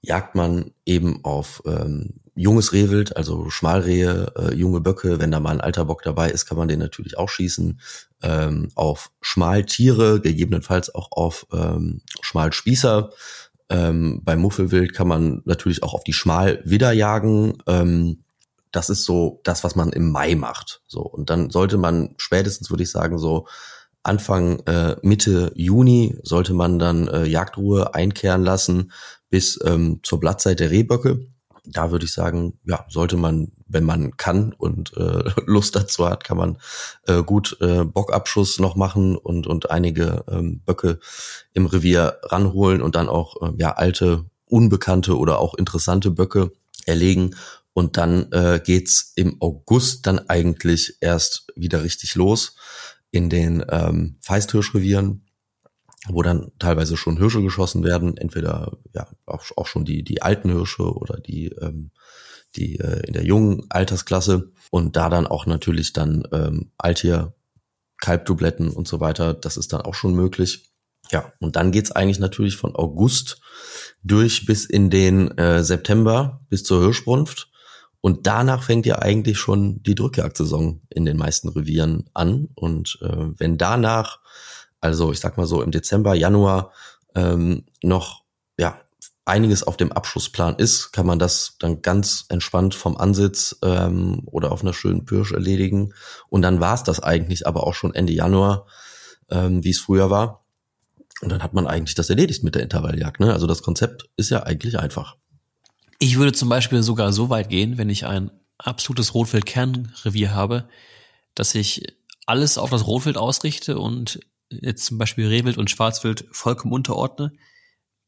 jagt man eben auf ähm, junges Rehwild, also Schmalrehe, äh, junge Böcke. Wenn da mal ein alter Bock dabei ist, kann man den natürlich auch schießen. Ähm, auf Schmaltiere, gegebenenfalls auch auf ähm, Schmalspießer. Ähm, beim Muffelwild kann man natürlich auch auf die Schmalwidder jagen. Ähm, das ist so das, was man im Mai macht. So und dann sollte man spätestens, würde ich sagen, so Anfang äh, Mitte Juni sollte man dann äh, Jagdruhe einkehren lassen bis ähm, zur Blattzeit der Rehböcke. Da würde ich sagen, ja, sollte man, wenn man kann und äh, <laughs> Lust dazu hat, kann man äh, gut äh, Bockabschuss noch machen und und einige ähm, Böcke im Revier ranholen und dann auch äh, ja alte unbekannte oder auch interessante Böcke erlegen und dann äh, geht's im August dann eigentlich erst wieder richtig los in den ähm, Feisthirschrevieren, wo dann teilweise schon Hirsche geschossen werden, entweder ja auch, auch schon die die alten Hirsche oder die ähm, die äh, in der jungen Altersklasse und da dann auch natürlich dann ähm, Altier, Kalbdubletten und so weiter, das ist dann auch schon möglich. Ja, und dann geht's eigentlich natürlich von August durch bis in den äh, September bis zur Hirschbrunft. Und danach fängt ja eigentlich schon die Drückjagdsaison in den meisten Revieren an. Und äh, wenn danach, also ich sag mal so im Dezember, Januar, ähm, noch ja einiges auf dem Abschussplan ist, kann man das dann ganz entspannt vom Ansitz ähm, oder auf einer schönen Pirsch erledigen. Und dann war es das eigentlich aber auch schon Ende Januar, ähm, wie es früher war. Und dann hat man eigentlich das erledigt mit der Intervalljagd. Ne? Also das Konzept ist ja eigentlich einfach. Ich würde zum Beispiel sogar so weit gehen, wenn ich ein absolutes Rotwild-Kernrevier habe, dass ich alles auf das Rotwild ausrichte und jetzt zum Beispiel Rehwild und Schwarzwild vollkommen unterordne.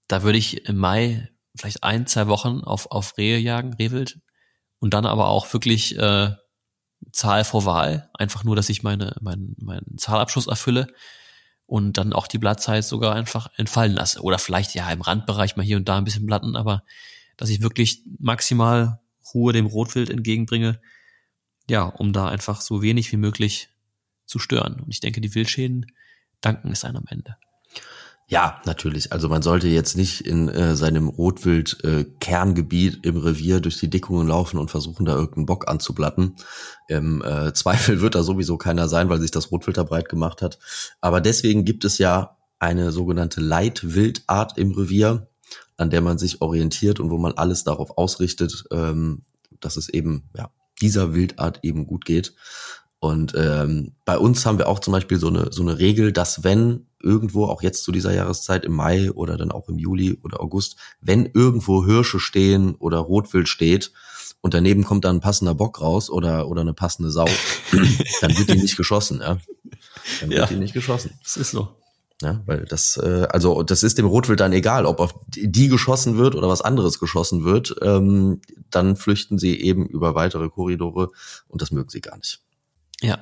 Da würde ich im Mai vielleicht ein, zwei Wochen auf, auf Rehe jagen, Rehwild. Und dann aber auch wirklich äh, Zahl vor Wahl. Einfach nur, dass ich meine, meinen, meinen Zahlabschluss erfülle und dann auch die Blattzeit sogar einfach entfallen lasse. Oder vielleicht ja im Randbereich mal hier und da ein bisschen Blatten, aber dass ich wirklich maximal Ruhe dem Rotwild entgegenbringe, ja, um da einfach so wenig wie möglich zu stören. Und ich denke, die Wildschäden danken es einem am Ende. Ja, natürlich. Also man sollte jetzt nicht in äh, seinem Rotwild-Kerngebiet äh, im Revier durch die Dickungen laufen und versuchen, da irgendeinen Bock anzublatten. Im äh, <laughs> Zweifel wird da sowieso keiner sein, weil sich das Rotwild da breit gemacht hat. Aber deswegen gibt es ja eine sogenannte Leitwildart im Revier an der man sich orientiert und wo man alles darauf ausrichtet, ähm, dass es eben ja, dieser Wildart eben gut geht. Und ähm, bei uns haben wir auch zum Beispiel so eine, so eine Regel, dass wenn irgendwo, auch jetzt zu dieser Jahreszeit im Mai oder dann auch im Juli oder August, wenn irgendwo Hirsche stehen oder Rotwild steht und daneben kommt dann ein passender Bock raus oder, oder eine passende Sau, <laughs> dann wird die nicht geschossen, ja. Dann wird Ja. die nicht geschossen. Das ist so. Ja, weil das, äh, also das ist dem Rotwild dann egal, ob auf die geschossen wird oder was anderes geschossen wird. Ähm, dann flüchten sie eben über weitere Korridore und das mögen sie gar nicht. Ja.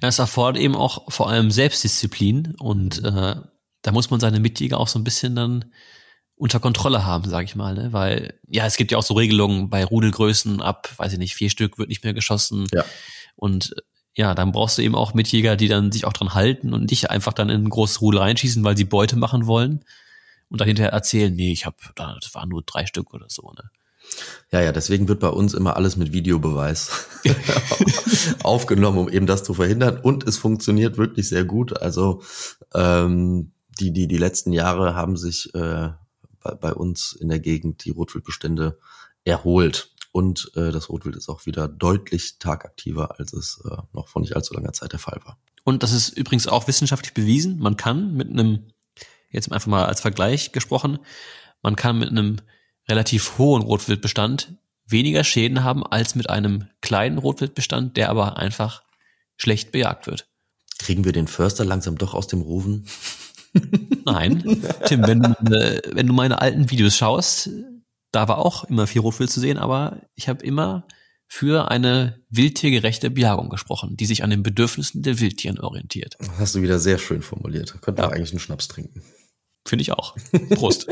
Es erfordert eben auch vor allem Selbstdisziplin und äh, da muss man seine Mitjäger auch so ein bisschen dann unter Kontrolle haben, sage ich mal, ne? weil ja, es gibt ja auch so Regelungen bei Rudelgrößen ab, weiß ich nicht, vier Stück wird nicht mehr geschossen Ja. und ja, dann brauchst du eben auch Mitjäger, die dann sich auch dran halten und nicht einfach dann in ein großes Rudel reinschießen, weil sie Beute machen wollen und dann hinterher erzählen, nee, ich habe, das waren nur drei Stück oder so, ne? Ja, ja, deswegen wird bei uns immer alles mit Videobeweis <laughs> aufgenommen, um eben das zu verhindern. Und es funktioniert wirklich sehr gut. Also ähm, die, die, die letzten Jahre haben sich äh, bei, bei uns in der Gegend die Rotwildbestände erholt. Und äh, das Rotwild ist auch wieder deutlich tagaktiver, als es äh, noch vor nicht allzu langer Zeit der Fall war. Und das ist übrigens auch wissenschaftlich bewiesen. Man kann mit einem, jetzt einfach mal als Vergleich gesprochen, man kann mit einem relativ hohen Rotwildbestand weniger Schäden haben als mit einem kleinen Rotwildbestand, der aber einfach schlecht bejagt wird. Kriegen wir den Förster langsam doch aus dem Rufen? Nein, Tim, wenn du, meine- wenn du meine alten Videos schaust, da war auch immer viel Rotwild zu sehen, aber ich habe immer für eine wildtiergerechte Bejagung gesprochen, die sich an den Bedürfnissen der Wildtieren orientiert. Das hast du wieder sehr schön formuliert. Könnten Ja. wir eigentlich einen Schnaps trinken. Finde ich auch. <laughs> Prost.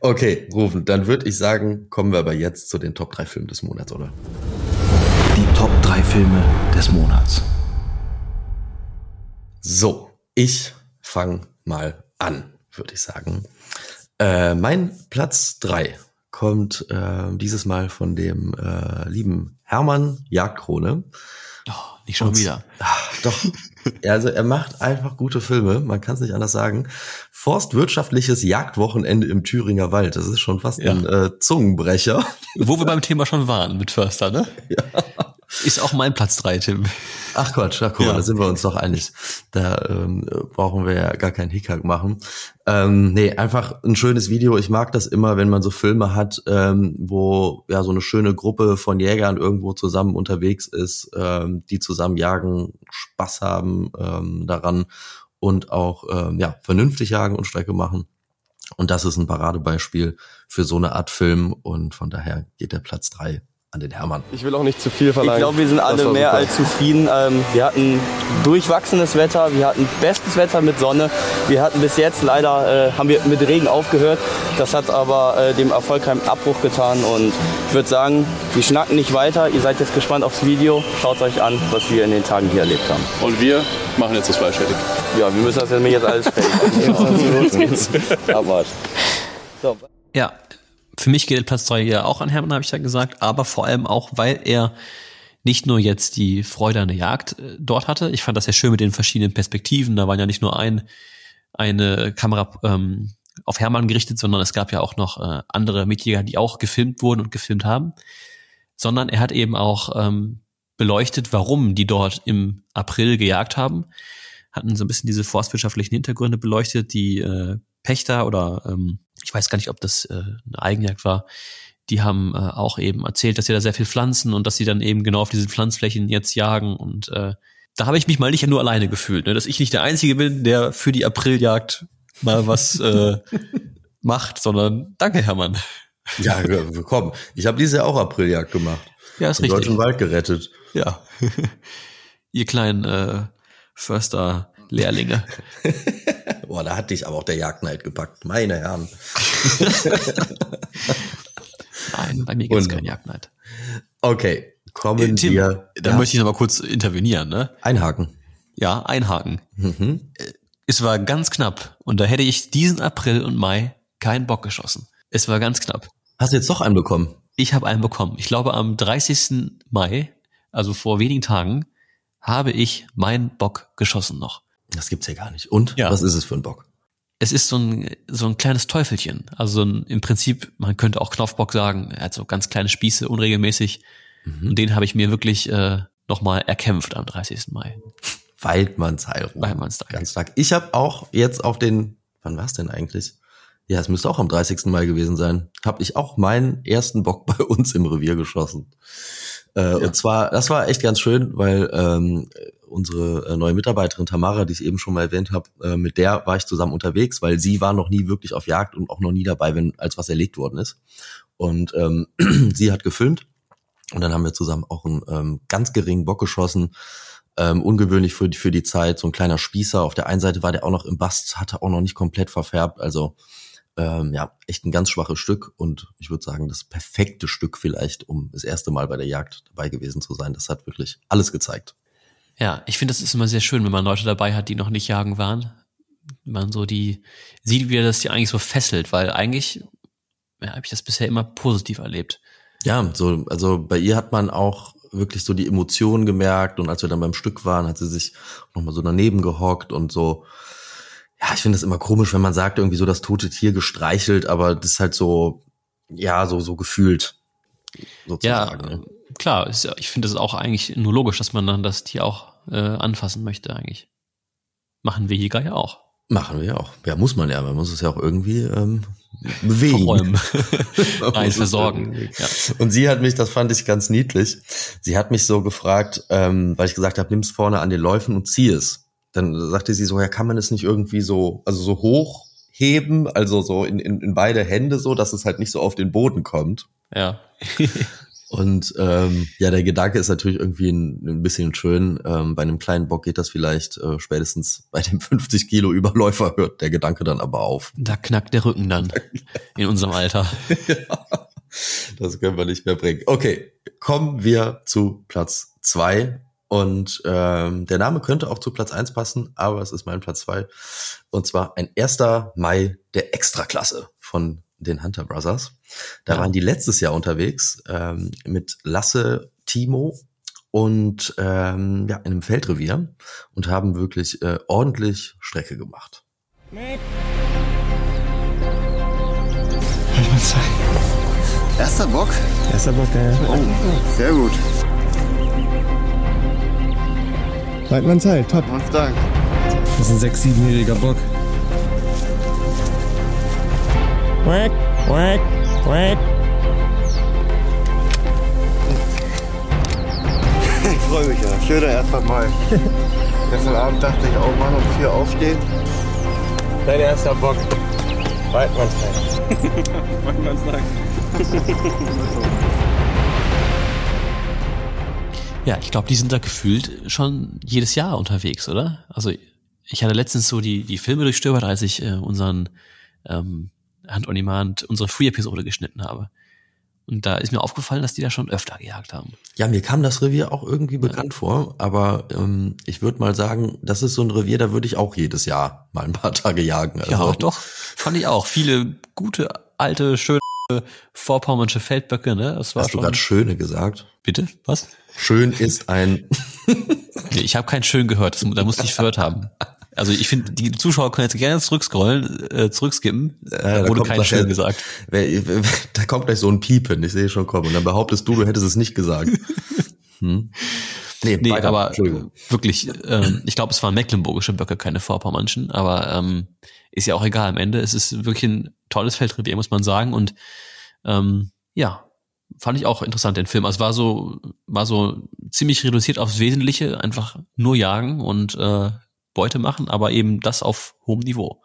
Okay, Rufen, dann würde ich sagen, kommen wir aber jetzt zu den Top 3 Filmen des Monats, oder? Die Top 3 Filme des Monats. So, ich fange mal an, würde ich sagen. Äh, mein Platz 3 kommt äh, dieses Mal von dem äh, lieben Hermann Jagdkrone. Oh, nicht schon wieder. Ach, doch. Also er macht einfach gute Filme, man kann es nicht anders sagen. Forstwirtschaftliches Jagdwochenende im Thüringer Wald, das ist schon fast Ja. ein äh, Zungenbrecher. Wo wir beim Thema schon waren mit Förster, ne? <laughs> Ja. Ist auch mein Platz drei, Tim. Ach Quatsch, ach guck mal, Ja. da sind wir uns doch einig. Da ähm, brauchen wir ja gar keinen Hickhack machen. Ähm, nee, einfach ein schönes Video. Ich mag das immer, wenn man so Filme hat, ähm, wo ja so eine schöne Gruppe von Jägern irgendwo zusammen unterwegs ist, ähm, die zusammen jagen, Spaß haben ähm, daran und auch ähm, ja vernünftig jagen und Strecke machen. Und das ist ein Paradebeispiel für so eine Art Film und von daher geht der Platz drei an den Hermann. Ich will auch nicht zu viel verlangen. Ich glaube, wir sind alle mehr super. als zufrieden. Ähm, wir hatten durchwachsenes Wetter, wir hatten bestes Wetter mit Sonne. Wir hatten bis jetzt leider äh, haben wir mit Regen aufgehört. Das hat aber äh, dem Erfolg keinen Abbruch getan. Und ich würde sagen, wir schnacken nicht weiter. Ihr seid jetzt gespannt aufs Video. Schaut euch an, was wir in den Tagen hier erlebt haben. Und wir machen jetzt das Fleisch fertig. Ja, wir müssen das nämlich jetzt alles fertig machen. Abmarsch. <laughs> So. Ja, für mich drei ja auch an Hermann, habe ich ja gesagt, aber vor allem auch, weil er nicht nur jetzt die Freude an der Jagd äh, dort hatte. Ich fand das ja schön mit den verschiedenen Perspektiven. Da waren ja nicht nur ein, eine Kamera ähm, auf Hermann gerichtet, sondern es gab ja auch noch äh, andere Mitjäger, die auch gefilmt wurden und gefilmt haben. Sondern er hat eben auch ähm, beleuchtet, warum die dort im April gejagt haben. Hatten so ein bisschen diese forstwirtschaftlichen Hintergründe beleuchtet, die äh, Pächter oder ähm, ich weiß gar nicht, ob das äh, eine Eigenjagd war, die haben äh, auch eben erzählt, dass sie da sehr viel pflanzen und dass sie dann eben genau auf diesen Pflanzflächen jetzt jagen und äh, da habe ich mich mal nicht nur alleine gefühlt, ne? dass ich nicht der Einzige bin, der für die Apriljagd mal was äh, <laughs> macht, sondern danke, Hermann. Ja, komm. Ich habe dieses Jahr auch Apriljagd gemacht. Ja, ist Den richtig. deutschen Wald gerettet. Ja. <laughs> Ihr kleinen äh, Förster-Lehrlinge. <laughs> Boah, da hat dich aber auch der Jagdneid gepackt. Meine Herren. <laughs> Nein, bei mir gibt's Und- keinen Jagdneid. Okay, kommen Tim, wir. da ja, möchte ich noch mal kurz intervenieren, ne? einhaken. Ja, einhaken. Mhm. Es war ganz knapp und da hätte ich diesen April und Mai keinen Bock geschossen. Es war ganz knapp. Hast du jetzt doch einen bekommen? Ich habe einen bekommen. Ich glaube, am 30. Mai, also vor wenigen Tagen, habe ich meinen Bock geschossen noch. Das gibt's ja gar nicht. Und? Ja. Was ist es für ein Bock? Es ist so ein, so ein kleines Teufelchen. Also so ein, im Prinzip, man könnte auch Knopfbock sagen, er hat so ganz kleine Spieße, unregelmäßig. Und den habe ich mir wirklich äh, nochmal erkämpft am 30. Mai. Waldmannsheil. Waldmannstag. Ganz stark. Ich habe auch jetzt auf den, wann war es denn eigentlich? Ja, es müsste auch am 30. Mai gewesen sein. Habe ich auch meinen ersten Bock <laughs> bei uns im Revier geschossen. Äh, Und zwar, das war echt ganz schön, weil ähm, unsere äh, neue Mitarbeiterin Tamara, die ich eben schon mal erwähnt habe, äh, mit der war ich zusammen unterwegs, weil sie war noch nie wirklich auf Jagd und auch noch nie dabei, wenn als was erlegt worden ist. Und ähm, <clears throat> sie hat gefilmt und dann haben wir zusammen auch einen ähm, ganz geringen Bock geschossen. Ähm, ungewöhnlich für, die- für die Zeit, so ein kleiner Spießer. Auf der einen Seite war der auch noch im Bast, hatte auch noch nicht komplett verfärbt. Also ähm, ja, echt ein ganz schwaches Stück und ich würde sagen, das perfekte Stück vielleicht, um das erste Mal bei der Jagd dabei gewesen zu sein. Das hat wirklich alles gezeigt. Ja, ich finde, das ist immer sehr schön, wenn man Leute dabei hat, die noch nicht jagen waren. Man so die sieht, wie er das die eigentlich so fesselt, weil eigentlich ja, habe ich das bisher immer positiv erlebt. Ja, so, also bei ihr hat man auch wirklich so die Emotionen gemerkt und als wir dann beim Stück waren, hat sie sich nochmal so daneben gehockt und so. Ja, ich finde es immer komisch, wenn man sagt, irgendwie so das tote Tier gestreichelt, aber das ist halt so, ja, so, so gefühlt. Ja, Sozusagen, ne? klar, ist, ja- ich finde es auch eigentlich nur logisch, dass man dann das Tier auch äh, anfassen möchte eigentlich. Machen wir Jäger ja auch. Machen wir ja auch. Ja, muss man ja, man muss es ja auch irgendwie ähm, bewegen. Verräumen. <laughs> <laughs> Es versorgen. Ja. Und sie hat mich, das fand ich ganz niedlich, sie hat mich so gefragt, ähm, weil ich gesagt habe, nimm es vorne an den Läufen und zieh es. Dann sagte sie so, ja, kann man es nicht irgendwie so, also so hochheben, also so in, in, in beide Hände so, dass es halt nicht so auf den Boden kommt. ja. <laughs> Und ähm, ja, der Gedanke ist natürlich irgendwie ein, ein bisschen schön. Ähm, bei einem kleinen Bock geht das vielleicht äh, spätestens bei dem <laughs> 50 Kilo Überläufer hört der Gedanke dann aber auf. Da knackt der Rücken dann in unserem Alter. <laughs> Das können wir nicht mehr bringen. Okay, kommen wir zu Platz zwei Und ähm, der Name könnte auch zu Platz eins passen, aber es ist mein Platz zwei Und zwar ein 1. Mai der Extraklasse von den Hunter Brothers. Da Ja. waren die letztes Jahr unterwegs ähm, mit Lasse, Timo und ähm, ja, in einem Feldrevier und haben wirklich äh, ordentlich Strecke gemacht. Erster Bock? Erster Bock, ja. Oh, sehr gut. Weidmannsheil, top. Vielen Dank. Das ist ein sechs-, siebenjähriger Bock. Quack, quack, quack. <laughs> Ich freue mich ja. Schöner erster Mai. <laughs> Gestern Abend dachte ich, oh Mann, um vier aufstehen. Dein erster Bock. Weidmannsheil. <laughs> Ja, ich glaube, die sind da gefühlt schon jedes Jahr unterwegs, oder? Also ich hatte letztens so die, die Filme durchstöbert, als ich äh, unseren ähm, Hand on Demand, unsere Free-Episode geschnitten habe. Und da ist mir aufgefallen, dass die da schon öfter gejagt haben. Ja, mir kam das Revier auch irgendwie bekannt vor, aber ähm, ich würde mal sagen, das ist so ein Revier, da würde ich auch jedes Jahr mal ein paar Tage jagen. Also, Ja, doch, fand ich auch. Viele gute, alte, schöne vorpommernsche Feldböcke, ne? Das war Hast du schon. gerade Schöne gesagt? Bitte? Was? Schön ist ein <laughs> Nee, ich habe keinen schön gehört, das, da musste ich gehört haben. Also ich finde, die Zuschauer können jetzt gerne zurückscrollen, äh, zurückskippen. da da wurde kommt kein schön gesagt. Da kommt gleich so ein Piepen, ich sehe schon kommen. Und dann behauptest du, du hättest es nicht gesagt. <laughs> Hm? Nee, Nee, weiter. aber Entschuldigung. wirklich, ähm, ich glaube, es waren mecklenburgische Böcke, keine vorpommernschen, aber ähm, ist ja auch egal am Ende. Es ist wirklich ein tolles Feldrevier, muss man sagen. Und ähm, ja, fand ich auch interessant, den Film. Also es war so, war so ziemlich reduziert aufs Wesentliche, einfach nur jagen und äh, Beute machen, aber eben das auf hohem Niveau.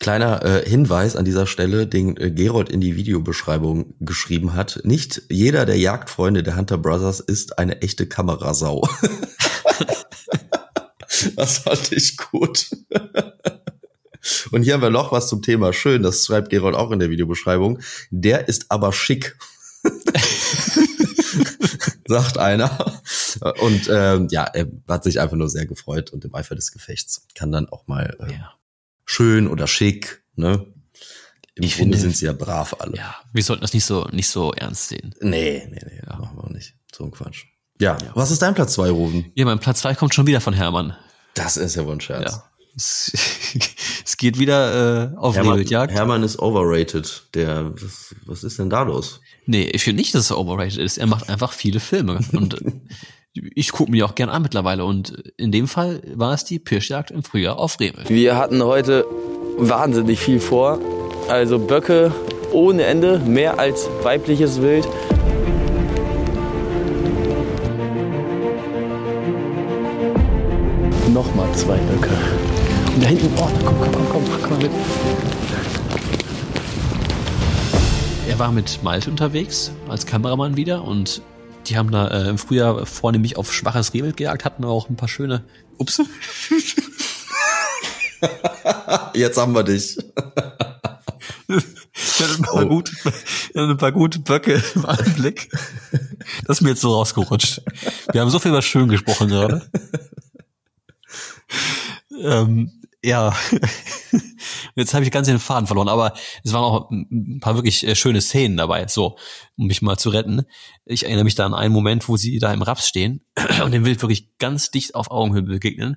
Kleiner äh, Hinweis an dieser Stelle, den äh, Gerold in die Videobeschreibung geschrieben hat. Nicht jeder der Jagdfreunde der Hunter Brothers ist eine echte Kamerasau. <laughs> das fand ich gut. Und hier haben wir noch was zum Thema schön, das schreibt Gerold auch in der Videobeschreibung. Der ist aber schick. <laughs> Sagt einer. Und ähm, ja, er hat sich einfach nur sehr gefreut und im Eifer des Gefechts kann dann auch mal äh, Ja. Schön oder schick, ne? Im Ich Grunde finde- sind sie ja brav alle. Ja, wir sollten das nicht so, nicht so ernst sehen. Nee, nee, nee, machen wir auch nicht. So ein Quatsch. Ja, was ist dein Platz zwei, Rufen? Ja, mein Platz zwei kommt schon wieder von Hermann. Das ist ja wohl ein Scherz. Ja. Es, <laughs> es geht wieder äh, auf Hermann, Rehwildjagd. Hermann ist overrated. Der, was, was ist denn da los? Nee, ich finde nicht, dass er overrated ist. Er macht einfach viele Filme. Und <laughs> ich gucke mir auch gern an mittlerweile und in dem Fall war es die Pirschjagd im Frühjahr auf Rewe. Wir hatten heute wahnsinnig viel vor. Also Böcke ohne Ende, mehr als weibliches Wild. Nochmal zwei Böcke. Und da hinten, oh, komm, komm, komm, komm, komm mal mit. Er war mit Malte unterwegs als Kameramann wieder und die haben da äh, im Frühjahr vornehmlich auf schwaches Rehwild gejagt, hatten auch ein paar schöne. Ups. <laughs> Jetzt haben wir dich. Ich hatte ein paar, oh. gute, ein paar gute Böcke im Anblick. Das ist mir jetzt so rausgerutscht. Wir haben so viel über schön gesprochen gerade. ähm, ja, <laughs> jetzt habe ich ganz den Faden verloren, aber es waren auch ein paar wirklich äh, schöne Szenen dabei, so, um mich mal zu retten. Ich erinnere mich da an einen Moment, wo sie da im Raps stehen <clears throat> und dem Wild wirklich ganz dicht auf Augenhöhe begegnen.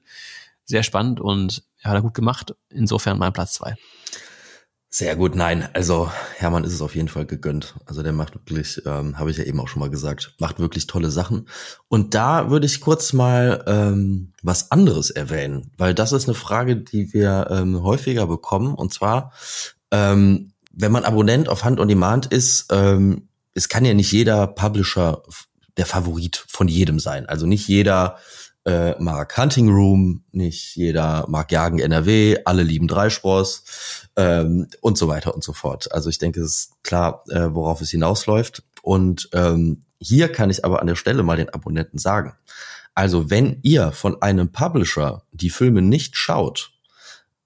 Sehr spannend und ja, hat er gut gemacht. Insofern mein Platz zwei. Sehr gut, nein. Also Hermann ist es auf jeden Fall gegönnt. Also der macht wirklich, ähm, habe ich ja eben auch schon mal gesagt, macht wirklich tolle Sachen. Und da würde ich kurz mal ähm, was anderes erwähnen, weil das ist eine Frage, die wir ähm, häufiger bekommen. Und zwar, ähm, wenn man Abonnent auf Hand on Demand ist, ähm, es kann ja nicht jeder Publisher der Favorit von jedem sein. Also nicht jeder äh, mag Hunting Room, nicht jeder mag Jagen NRW, alle lieben Dreispors ähm, und so weiter und so fort. Also ich denke, es ist klar, äh, worauf es hinausläuft. Und ähm, hier kann ich aber an der Stelle mal den Abonnenten sagen. Also wenn ihr von einem Publisher die Filme nicht schaut,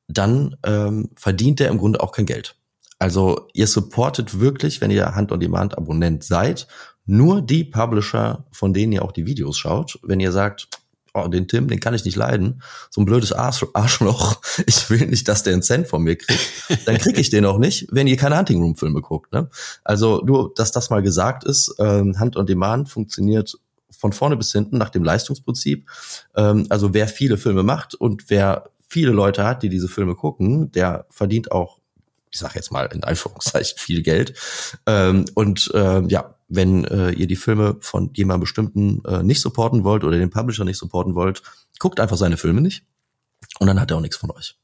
dann ähm, verdient der im Grunde auch kein Geld. Also ihr supportet wirklich, wenn ihr Hand-on-Demand-Abonnent seid, nur die Publisher, von denen ihr auch die Videos schaut. Wenn ihr sagt, oh, den Tim, den kann ich nicht leiden. So ein blödes Arsch, Arschloch. <laughs> Ich will nicht, dass der einen Cent von mir kriegt. Dann kriege ich den auch nicht, wenn ihr keine Hunting Room Filme guckt. Ne? Also nur, dass das mal gesagt ist, ähm, Hand on Demand funktioniert von vorne bis hinten nach dem Leistungsprinzip. Ähm, also wer viele Filme macht und wer viele Leute hat, die diese Filme gucken, der verdient auch ich sage jetzt mal in Anführungszeichen viel Geld. Ähm, und äh, ja, wenn äh, ihr die Filme von jemandem bestimmten äh, nicht supporten wollt oder den Publisher nicht supporten wollt, guckt einfach seine Filme nicht und dann hat er auch nichts von euch.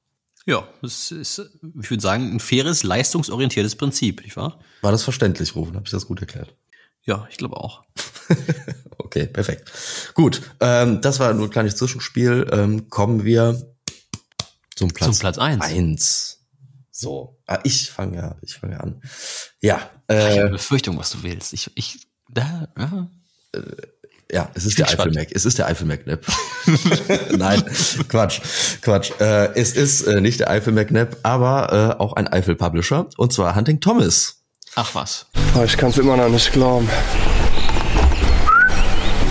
Ja, das ist, ich würde sagen, ein faires, leistungsorientiertes Prinzip, nicht wahr? War das verständlich, Rufen? Habe ich das gut erklärt? Ja, ich glaube auch. <laughs> okay, perfekt. Gut, ähm, das war nur ein kleines Zwischenspiel. Ähm, kommen wir zum Platz 1. Zum Platz 1. So, ah, ich fange ja, ich fange an. Ja, äh, ich habe eine Befürchtung, was du willst. Ich, ich, da, ja. Äh, ja, es ist der Eiffel Mac. Es ist der Eiffel McNap. <laughs> Nein, Quatsch, Quatsch. Äh, es ist äh, nicht der Eiffel McNap, aber äh, auch ein Eiffel Publisher und zwar Hunting Thomas. Ach was. Oh, ich kann es immer noch nicht glauben.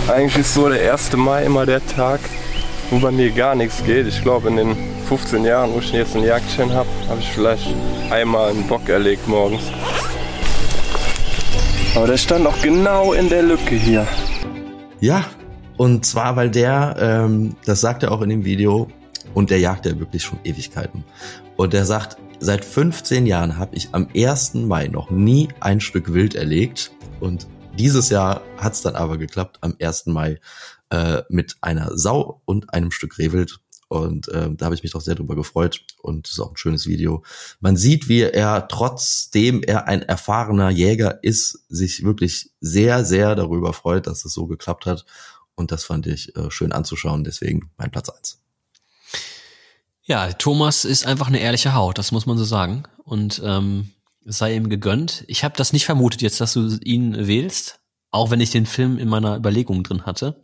Eigentlich ist so der 1. Mai immer der Tag, wo bei mir gar nichts geht. Ich glaube, in den 15 Jahren, wo ich jetzt einen Jagdschein habe, habe ich vielleicht einmal einen Bock erlegt morgens. Aber der stand auch genau in der Lücke hier. Ja, und zwar, weil der, ähm, das sagt er auch in dem Video, und der jagt ja wirklich schon Ewigkeiten. Und der sagt, seit 15 Jahren habe ich am 1. Mai noch nie ein Stück Wild erlegt. Und dieses Jahr hat es dann aber geklappt, am 1. Mai äh, mit einer Sau und einem Stück Rehwild. Und äh, da habe ich mich doch sehr drüber gefreut. Und es ist auch ein schönes Video. Man sieht, wie er, trotzdem er ein erfahrener Jäger ist, sich wirklich sehr, sehr darüber freut, dass es so geklappt hat. Und das fand ich äh, schön anzuschauen. Deswegen mein Platz eins. Ja, Thomas ist einfach eine ehrliche Haut, das muss man so sagen. Und ähm, sei ihm gegönnt. Ich habe das nicht vermutet jetzt, dass du ihn wählst, auch wenn ich den Film in meiner Überlegung drin hatte.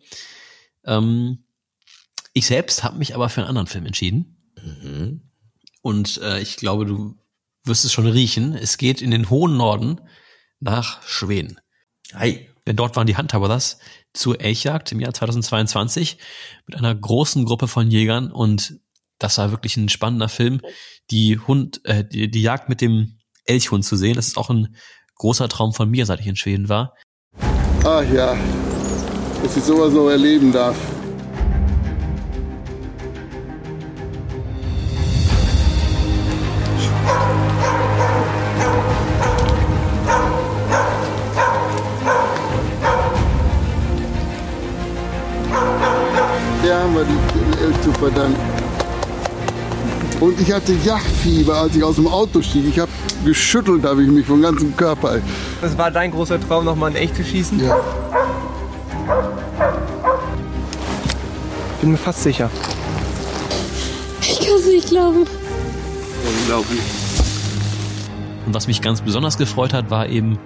Ähm, ich selbst habe mich aber für einen anderen Film entschieden. Mhm. Und äh, ich glaube, du wirst es schon riechen. Es geht in den hohen Norden nach Schweden. Hi. Denn dort waren die Hunter Brothers zur Elchjagd im Jahr 2022 mit einer großen Gruppe von Jägern und das war wirklich ein spannender Film. Die Hund, äh, die, die Jagd mit dem Elchhund zu sehen, das ist auch ein großer Traum von mir, seit ich in Schweden war. Ach ja, dass ich sowas noch erleben darf. Verdammt. Und ich hatte Yachtfieber, als ich aus dem Auto stieg. Ich habe geschüttelt, habe ich mich vom ganzen Körper. Das war dein großer Traum, nochmal ein echt zu schießen? Ja. Bin mir fast sicher. Ich kann es nicht glauben. Unglaublich. Und was mich ganz besonders gefreut hat, war eben,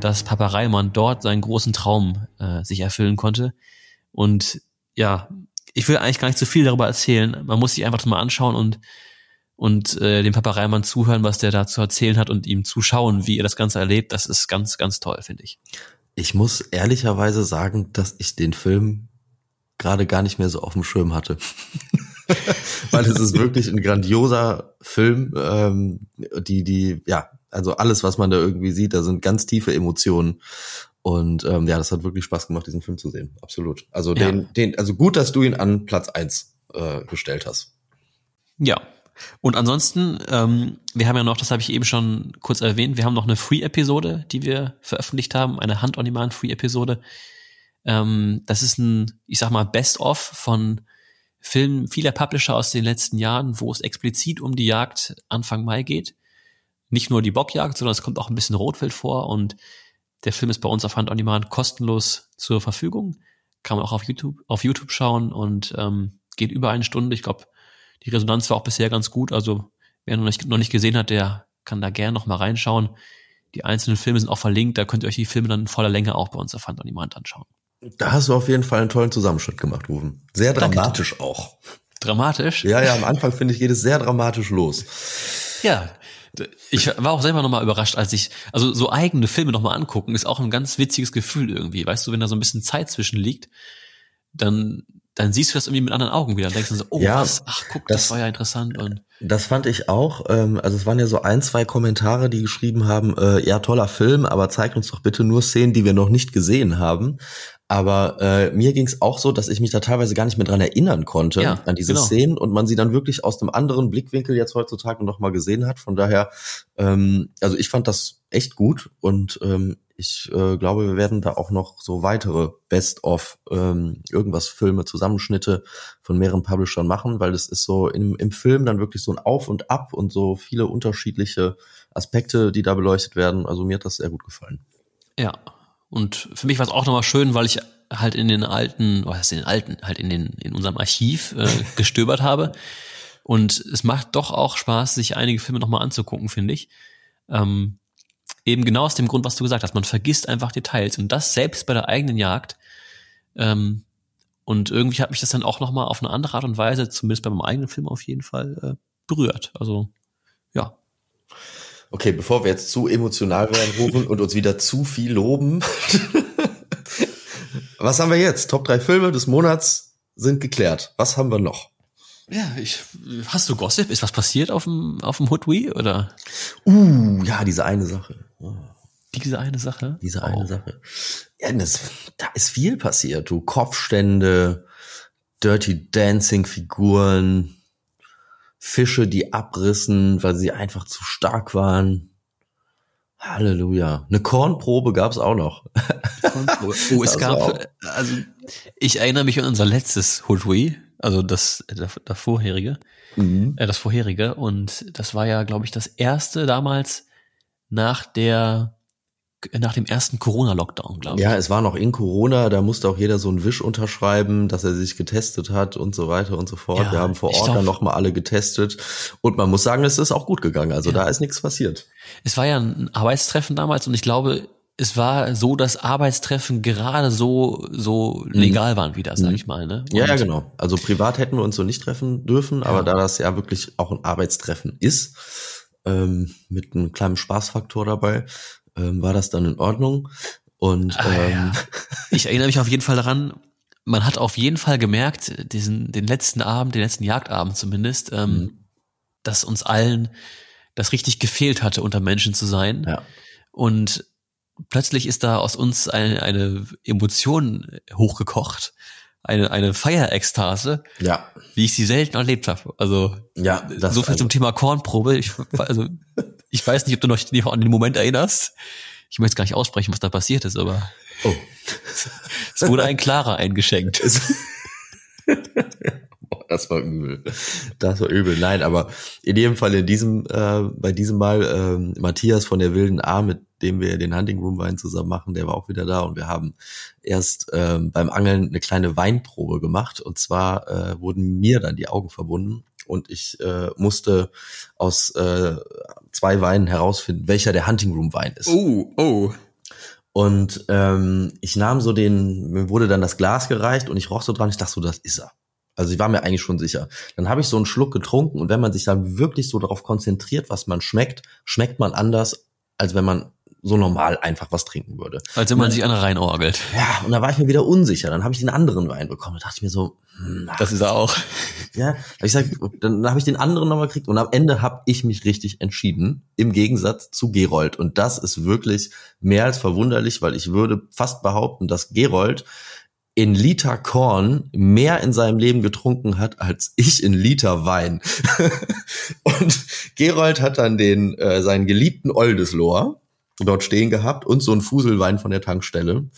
dass Papa Reimann dort seinen großen Traum äh, sich erfüllen konnte. Und ja, ich will eigentlich gar nicht zu viel darüber erzählen. Man muss sich einfach mal anschauen und und äh, dem Papa Reimann zuhören, was der da zu erzählen hat und ihm zuschauen, wie er das Ganze erlebt. Das ist ganz, ganz toll, finde ich. Ich muss ehrlicherweise sagen, dass ich den Film gerade gar nicht mehr so auf dem Schirm hatte. <laughs> Weil es ist wirklich ein grandioser Film, ähm, die, die, ja, also alles, was man da irgendwie sieht, da sind ganz tiefe Emotionen. Und ähm, ja, das hat wirklich Spaß gemacht, diesen Film zu sehen. Absolut. Also Ja. den, den, also gut, dass du ihn an Platz eins äh, gestellt hast. Ja. Und ansonsten, ähm, wir haben ja noch, das habe ich eben schon kurz erwähnt, wir haben noch eine Free-Episode, die wir veröffentlicht haben, eine Hand-on-Demand-Free-Episode. Ähm, das ist ein, ich sag mal, Best-of von Filmen vieler Publisher aus den letzten Jahren, wo es explizit um die Jagd Anfang Mai geht. Nicht nur die Bockjagd, sondern es kommt auch ein bisschen Rotwild vor und der Film ist bei uns auf Hand-on-Demand kostenlos zur Verfügung. Kann man auch auf YouTube, auf YouTube schauen und ähm, geht über eine Stunde. Ich glaube, die Resonanz war auch bisher ganz gut. Also wer noch nicht, noch nicht gesehen hat, der kann da gerne noch mal reinschauen. Die einzelnen Filme sind auch verlinkt. Da könnt ihr euch die Filme dann in voller Länge auch bei uns auf Hand on Demand anschauen. Da hast du auf jeden Fall einen tollen Zusammenschnitt gemacht, Rufen. Sehr Danke. dramatisch auch. Dramatisch? Ja, ja, am Anfang finde ich jedes sehr dramatisch los. Ja. Ich war auch selber nochmal überrascht, als ich, also so eigene Filme nochmal angucken, ist auch ein ganz witziges Gefühl irgendwie. Weißt du, wenn da so ein bisschen Zeit zwischen liegt, dann, dann siehst du das irgendwie mit anderen Augen wieder. Dann denkst du so, oh, Ja, was? Ach, guck, das, das- war ja interessant und Das fand ich auch. Ähm, also es waren ja so ein, zwei Kommentare, die geschrieben haben, äh, ja, toller Film, aber zeigt uns doch bitte nur Szenen, die wir noch nicht gesehen haben. Aber äh, mir ging es auch so, dass ich mich da teilweise gar nicht mehr dran erinnern konnte Ja, an diese genau. Szenen und man sie dann wirklich aus einem anderen Blickwinkel jetzt heutzutage noch mal gesehen hat. Von daher, ähm, also ich fand das echt gut und ähm, ich äh, glaube, wir werden da auch noch so weitere Best-of ähm, irgendwas Filme, Zusammenschnitte von mehreren Publishern machen, weil es ist so im, im Film dann wirklich so ein Auf und Ab und so viele unterschiedliche Aspekte, die da beleuchtet werden. Also mir hat das sehr gut gefallen. Ja. Und für mich war es auch nochmal schön, weil ich halt in den alten, was heißt in den alten, halt in den, in unserem Archiv äh, <laughs> gestöbert habe. Und es macht doch auch Spaß, sich einige Filme nochmal anzugucken, finde ich. Ähm, eben genau aus dem Grund, was du gesagt hast. Man vergisst einfach Details. Und das selbst bei der eigenen Jagd. Ähm, und irgendwie hat mich das dann auch nochmal auf eine andere Art und Weise, zumindest bei meinem eigenen Film auf jeden Fall, äh, berührt. Also, ja. Okay, bevor wir jetzt zu emotional werden, Rufen, und uns wieder zu viel loben. <laughs> Was haben wir jetzt? Top drei Filme des Monats sind geklärt. Was haben wir noch? Ja, ich, hast du Gossip? Ist was passiert auf dem, auf dem Hoodwee oder? Uh, ja, diese eine Sache. Oh, Diese eine Sache? diese Oh. eine Sache. Ja, das, da ist viel passiert. Du Kopfstände, Dirty Dancing Figuren, Fische, die abrissen, weil sie einfach zu stark waren. Halleluja. Eine Kornprobe gab's auch noch. <laughs> Oh, es gab, auch. also ich erinnere mich an unser letztes Hoodwee, also das, das, das vorherige, Mhm. äh, das vorherige und das war ja, glaube ich, das erste damals nach der, nach dem ersten Corona-Lockdown, glaube ich. Ja, es war noch in Corona, da musste auch jeder so einen Wisch unterschreiben, dass er sich getestet hat und so weiter und so fort. Ja, Wir haben vor Ort glaub- dann nochmal alle getestet. Und man muss sagen, es ist auch gut gegangen. Also Ja. da ist nichts passiert. Es war ja ein Arbeitstreffen damals und ich glaube, es war so, dass Arbeitstreffen gerade so, so legal waren wieder, sag Mhm. ich mal, ne? Ja, ja, genau. Also privat hätten wir uns so nicht treffen dürfen, aber da das ja wirklich auch ein Arbeitstreffen ist, ähm, mit einem kleinen Spaßfaktor dabei, ähm, war das dann in Ordnung. Und Ah, ähm, ja. <laughs> Ich erinnere mich auf jeden Fall daran, man hat auf jeden Fall gemerkt, diesen, den letzten Abend, den letzten Jagdabend zumindest, ähm, Mhm. dass uns allen das richtig gefehlt hatte, unter Menschen zu sein. Ja. Und plötzlich ist da aus uns eine, eine Emotion hochgekocht, eine, eine Feierekstase, ja, wie ich sie selten erlebt habe. Also ja, das so viel also, zum Thema Kornprobe. Ich, also, ich weiß nicht, ob du noch dich an den Moment erinnerst. Ich möchte gar nicht aussprechen, was da passiert ist, aber Oh. <laughs> es wurde ein klarer eingeschenkt. <laughs> Das war übel. Das war übel. Nein, aber in jedem Fall in diesem, äh, bei diesem Mal ähm, Matthias von der Wilden A, mit dem wir den Hunting Room Wein zusammen machen, der war auch wieder da und wir haben erst ähm, beim Angeln eine kleine Weinprobe gemacht und zwar äh, wurden mir dann die Augen verbunden und ich äh, musste aus äh, zwei Weinen herausfinden, welcher der Hunting Room Wein ist. Oh, oh. Und ähm, ich nahm so den, mir wurde dann das Glas gereicht und ich roch so dran, ich dachte so, das ist er. Also ich war mir eigentlich schon sicher. Dann habe ich so einen Schluck getrunken und wenn man sich dann wirklich so darauf konzentriert, was man schmeckt, schmeckt man anders, als wenn man so normal einfach was trinken würde. Als wenn man sich eine reinorgelt. Ja, und da war ich mir wieder unsicher. Dann habe ich den anderen Wein bekommen. Da dachte ich mir so, hm, Das ist er auch. <laughs> ja, hab ich sag, dann habe ich den anderen nochmal gekriegt und am Ende habe ich mich richtig entschieden, im Gegensatz zu Gerold. Und das ist wirklich mehr als verwunderlich, weil ich würde fast behaupten, dass Gerold in Liter Korn mehr in seinem Leben getrunken hat als ich in Liter Wein. <laughs> und Gerold hat dann den äh, seinen geliebten Oldeslohr dort stehen gehabt und so ein Fuselwein von der Tankstelle.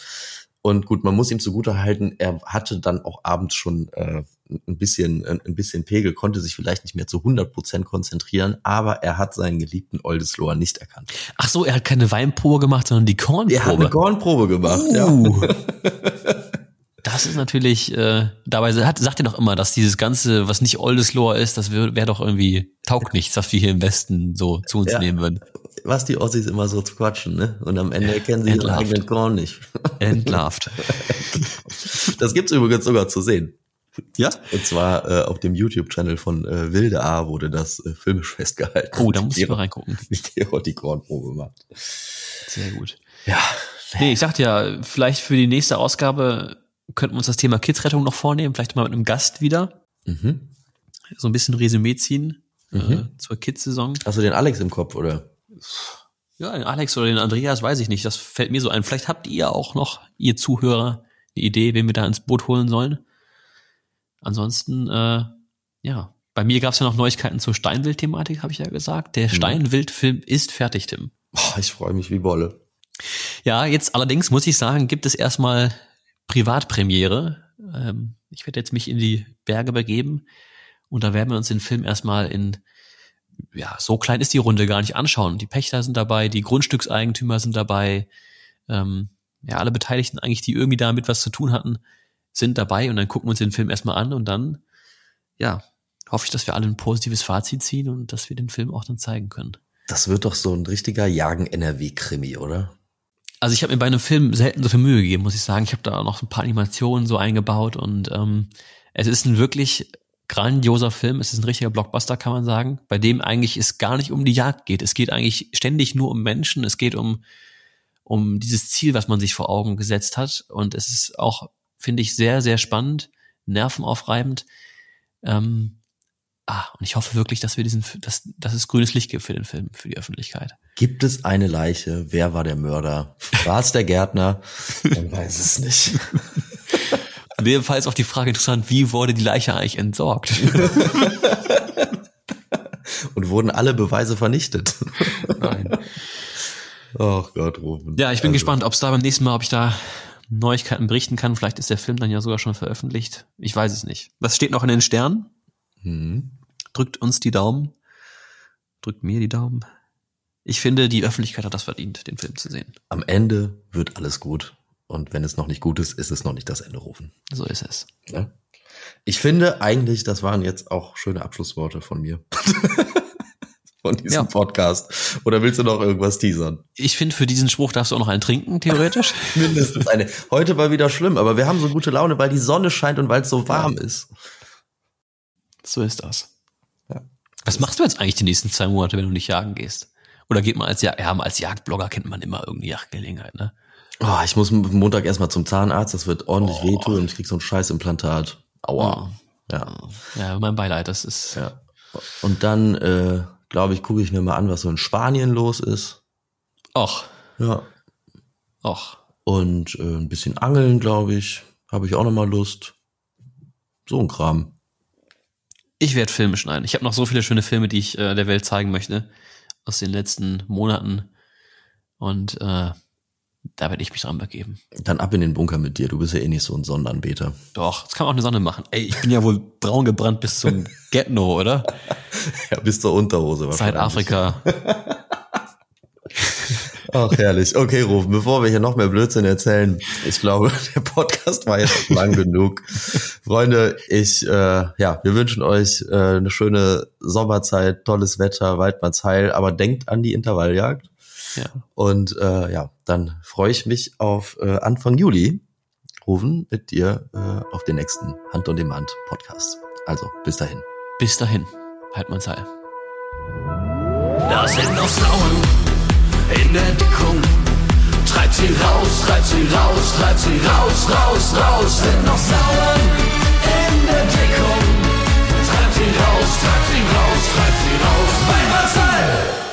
Und gut, man muss ihm zugute halten, er hatte dann auch abends schon äh, ein bisschen ein bisschen Pegel, konnte sich vielleicht nicht mehr zu 100 Prozent konzentrieren, aber er hat seinen geliebten Oldeslohr nicht erkannt. Ach so, er hat keine Weinprobe gemacht, sondern die Kornprobe. Er hat eine Kornprobe gemacht, Uh. ja. <laughs> Das ist natürlich, äh, dabei hat, sagt er doch immer, dass dieses Ganze, was nicht Oldeslohr ist, das wäre wär doch irgendwie taugt nichts, was wir hier im Westen so zu uns Ja. nehmen würden. Was die Ossis immer so zu quatschen, ne? Und am Ende erkennen sie ihren Entlarvt. eigenen Korn nicht. Entlarvt. <laughs> Das gibt's übrigens sogar zu sehen. Ja? Und zwar äh, auf dem YouTube-Channel von äh, Wilde A wurde das äh, filmisch festgehalten. Oh, da muss ich mal reingucken. <laughs> Wie Gerold die Kornprobe macht. Sehr gut. Ja. Nee, ich sagte ja, vielleicht für die nächste Ausgabe könnten wir uns das Thema Kidsrettung noch vornehmen, vielleicht mal mit einem Gast wieder. Mhm. So ein bisschen Resümee ziehen äh, Mhm. zur Kids-Saison. Hast du den Alex im Kopf, oder? Ja, den Alex oder den Andreas, weiß ich nicht. Das fällt mir so ein. Vielleicht habt ihr auch noch, ihr Zuhörer, eine Idee, wen wir da ins Boot holen sollen. Ansonsten, äh, ja, bei mir gab es ja noch Neuigkeiten zur Steinwild-Thematik, habe ich ja gesagt. Der Steinwild-Film ist fertig, Tim. Boah, ich freue mich wie Bolle. Ja, jetzt allerdings muss ich sagen, gibt es erstmal Privatpremiere. Ähm, ich werde jetzt mich in die Berge begeben und da werden wir uns den Film erstmal in, ja, so klein ist die Runde gar nicht anschauen. Die Pächter sind dabei, die Grundstückseigentümer sind dabei, ähm, ja, alle Beteiligten eigentlich, die irgendwie damit was zu tun hatten, sind dabei und dann gucken wir uns den Film erstmal an und dann, ja, hoffe ich, dass wir alle ein positives Fazit ziehen und dass wir den Film auch dann zeigen können. Das wird doch so ein richtiger Jagen-NRW-Krimi, oder? Also ich habe mir bei einem Film selten so viel Mühe gegeben, muss ich sagen. Ich habe da noch ein paar Animationen so eingebaut und ähm, es ist ein wirklich grandioser Film. Es ist ein richtiger Blockbuster, kann man sagen, bei dem eigentlich es gar nicht um die Jagd geht. Es geht eigentlich ständig nur um Menschen. Es geht um um dieses Ziel, was man sich vor Augen gesetzt hat. Und es ist auch, finde ich, sehr, sehr spannend, nervenaufreibend. Ähm, ah, und ich hoffe wirklich, dass wir diesen, dass, dass es grünes Licht gibt für den Film, für die Öffentlichkeit. Gibt es eine Leiche? Wer war der Mörder? War es der Gärtner? Man weiß es nicht. In dem Fall ist auch die Frage interessant, wie wurde die Leiche eigentlich entsorgt? <laughs> Und wurden alle Beweise vernichtet? Nein. Ach Gott, Rufen. Ja, ich bin Also, gespannt, ob es da beim nächsten Mal, ob ich da Neuigkeiten berichten kann. Vielleicht ist der Film dann ja sogar schon veröffentlicht. Ich weiß es nicht. Was steht noch in den Sternen? Hm. Drückt uns die Daumen. Drückt mir die Daumen. Ich finde, die Öffentlichkeit hat das verdient, den Film zu sehen. Am Ende wird alles gut. Und wenn es noch nicht gut ist, ist es noch nicht das Ende rufen. So ist es. Ja? Ich finde eigentlich, das waren jetzt auch schöne Abschlussworte von mir. <laughs> von diesem Ja. Podcast. Oder willst du noch irgendwas teasern? Ich finde, für diesen Spruch darfst du auch noch einen trinken, theoretisch. <laughs> Mindestens eine. Heute war wieder schlimm, aber wir haben so gute Laune, weil die Sonne scheint und weil es so warm ist. so ist das. Ja. Was machst du jetzt eigentlich die nächsten zwei Monate, wenn du nicht jagen gehst? Oder geht man als, Jag ja, als Jagdblogger kennt man immer irgendeine Jagdgelegenheit, ne? Oh, ich muss Montag erstmal zum Zahnarzt, das wird ordentlich wehtun und ich krieg so ein Scheißimplantat. Aua. Ja. Ja, mein Beileid, das ist. ja. Und dann, äh, glaube ich, gucke ich mir mal an, was so in Spanien los ist. Och, Ja. och. Und äh, ein bisschen angeln, glaube ich. Habe ich auch noch mal Lust. So ein Kram. Ich werde Filme schneiden. Ich habe noch so viele schöne Filme, die ich äh, der Welt zeigen möchte aus den letzten Monaten. Und äh, Da werde ich mich dran begeben. Dann ab in den Bunker mit dir. Du bist ja eh nicht so ein Sonnenanbeter. Doch, das kann man auch eine Sonne machen. Ey, ich bin ja <laughs> wohl braun gebrannt bis zum Get-No, oder? Ja, bis zur Unterhose Seit Afrika. <laughs> Ach, herrlich. Okay, Rufen, bevor wir hier noch mehr Blödsinn erzählen, ich glaube, <laughs> der Podcast war jetzt lang genug. Freunde, ich, äh, ja, wir wünschen euch äh, eine schöne Sommerzeit, tolles Wetter, Waldmannsheil, aber denkt an die Intervalljagd. Ja. Und äh, ja, dann freue ich mich auf äh, Anfang Juli, Rufen, mit dir äh, auf den nächsten Hand on Demand Podcast. Also, bis dahin. Bis dahin. Man's Heil. Da sind noch Frauen in der Deckung. Treibt sie raus, treibt sie raus, treibt sie raus, raus, raus, sind noch Sauern in der Deckung. Treibt sie raus, treibt sie raus, treibt sie raus, bei Marcel!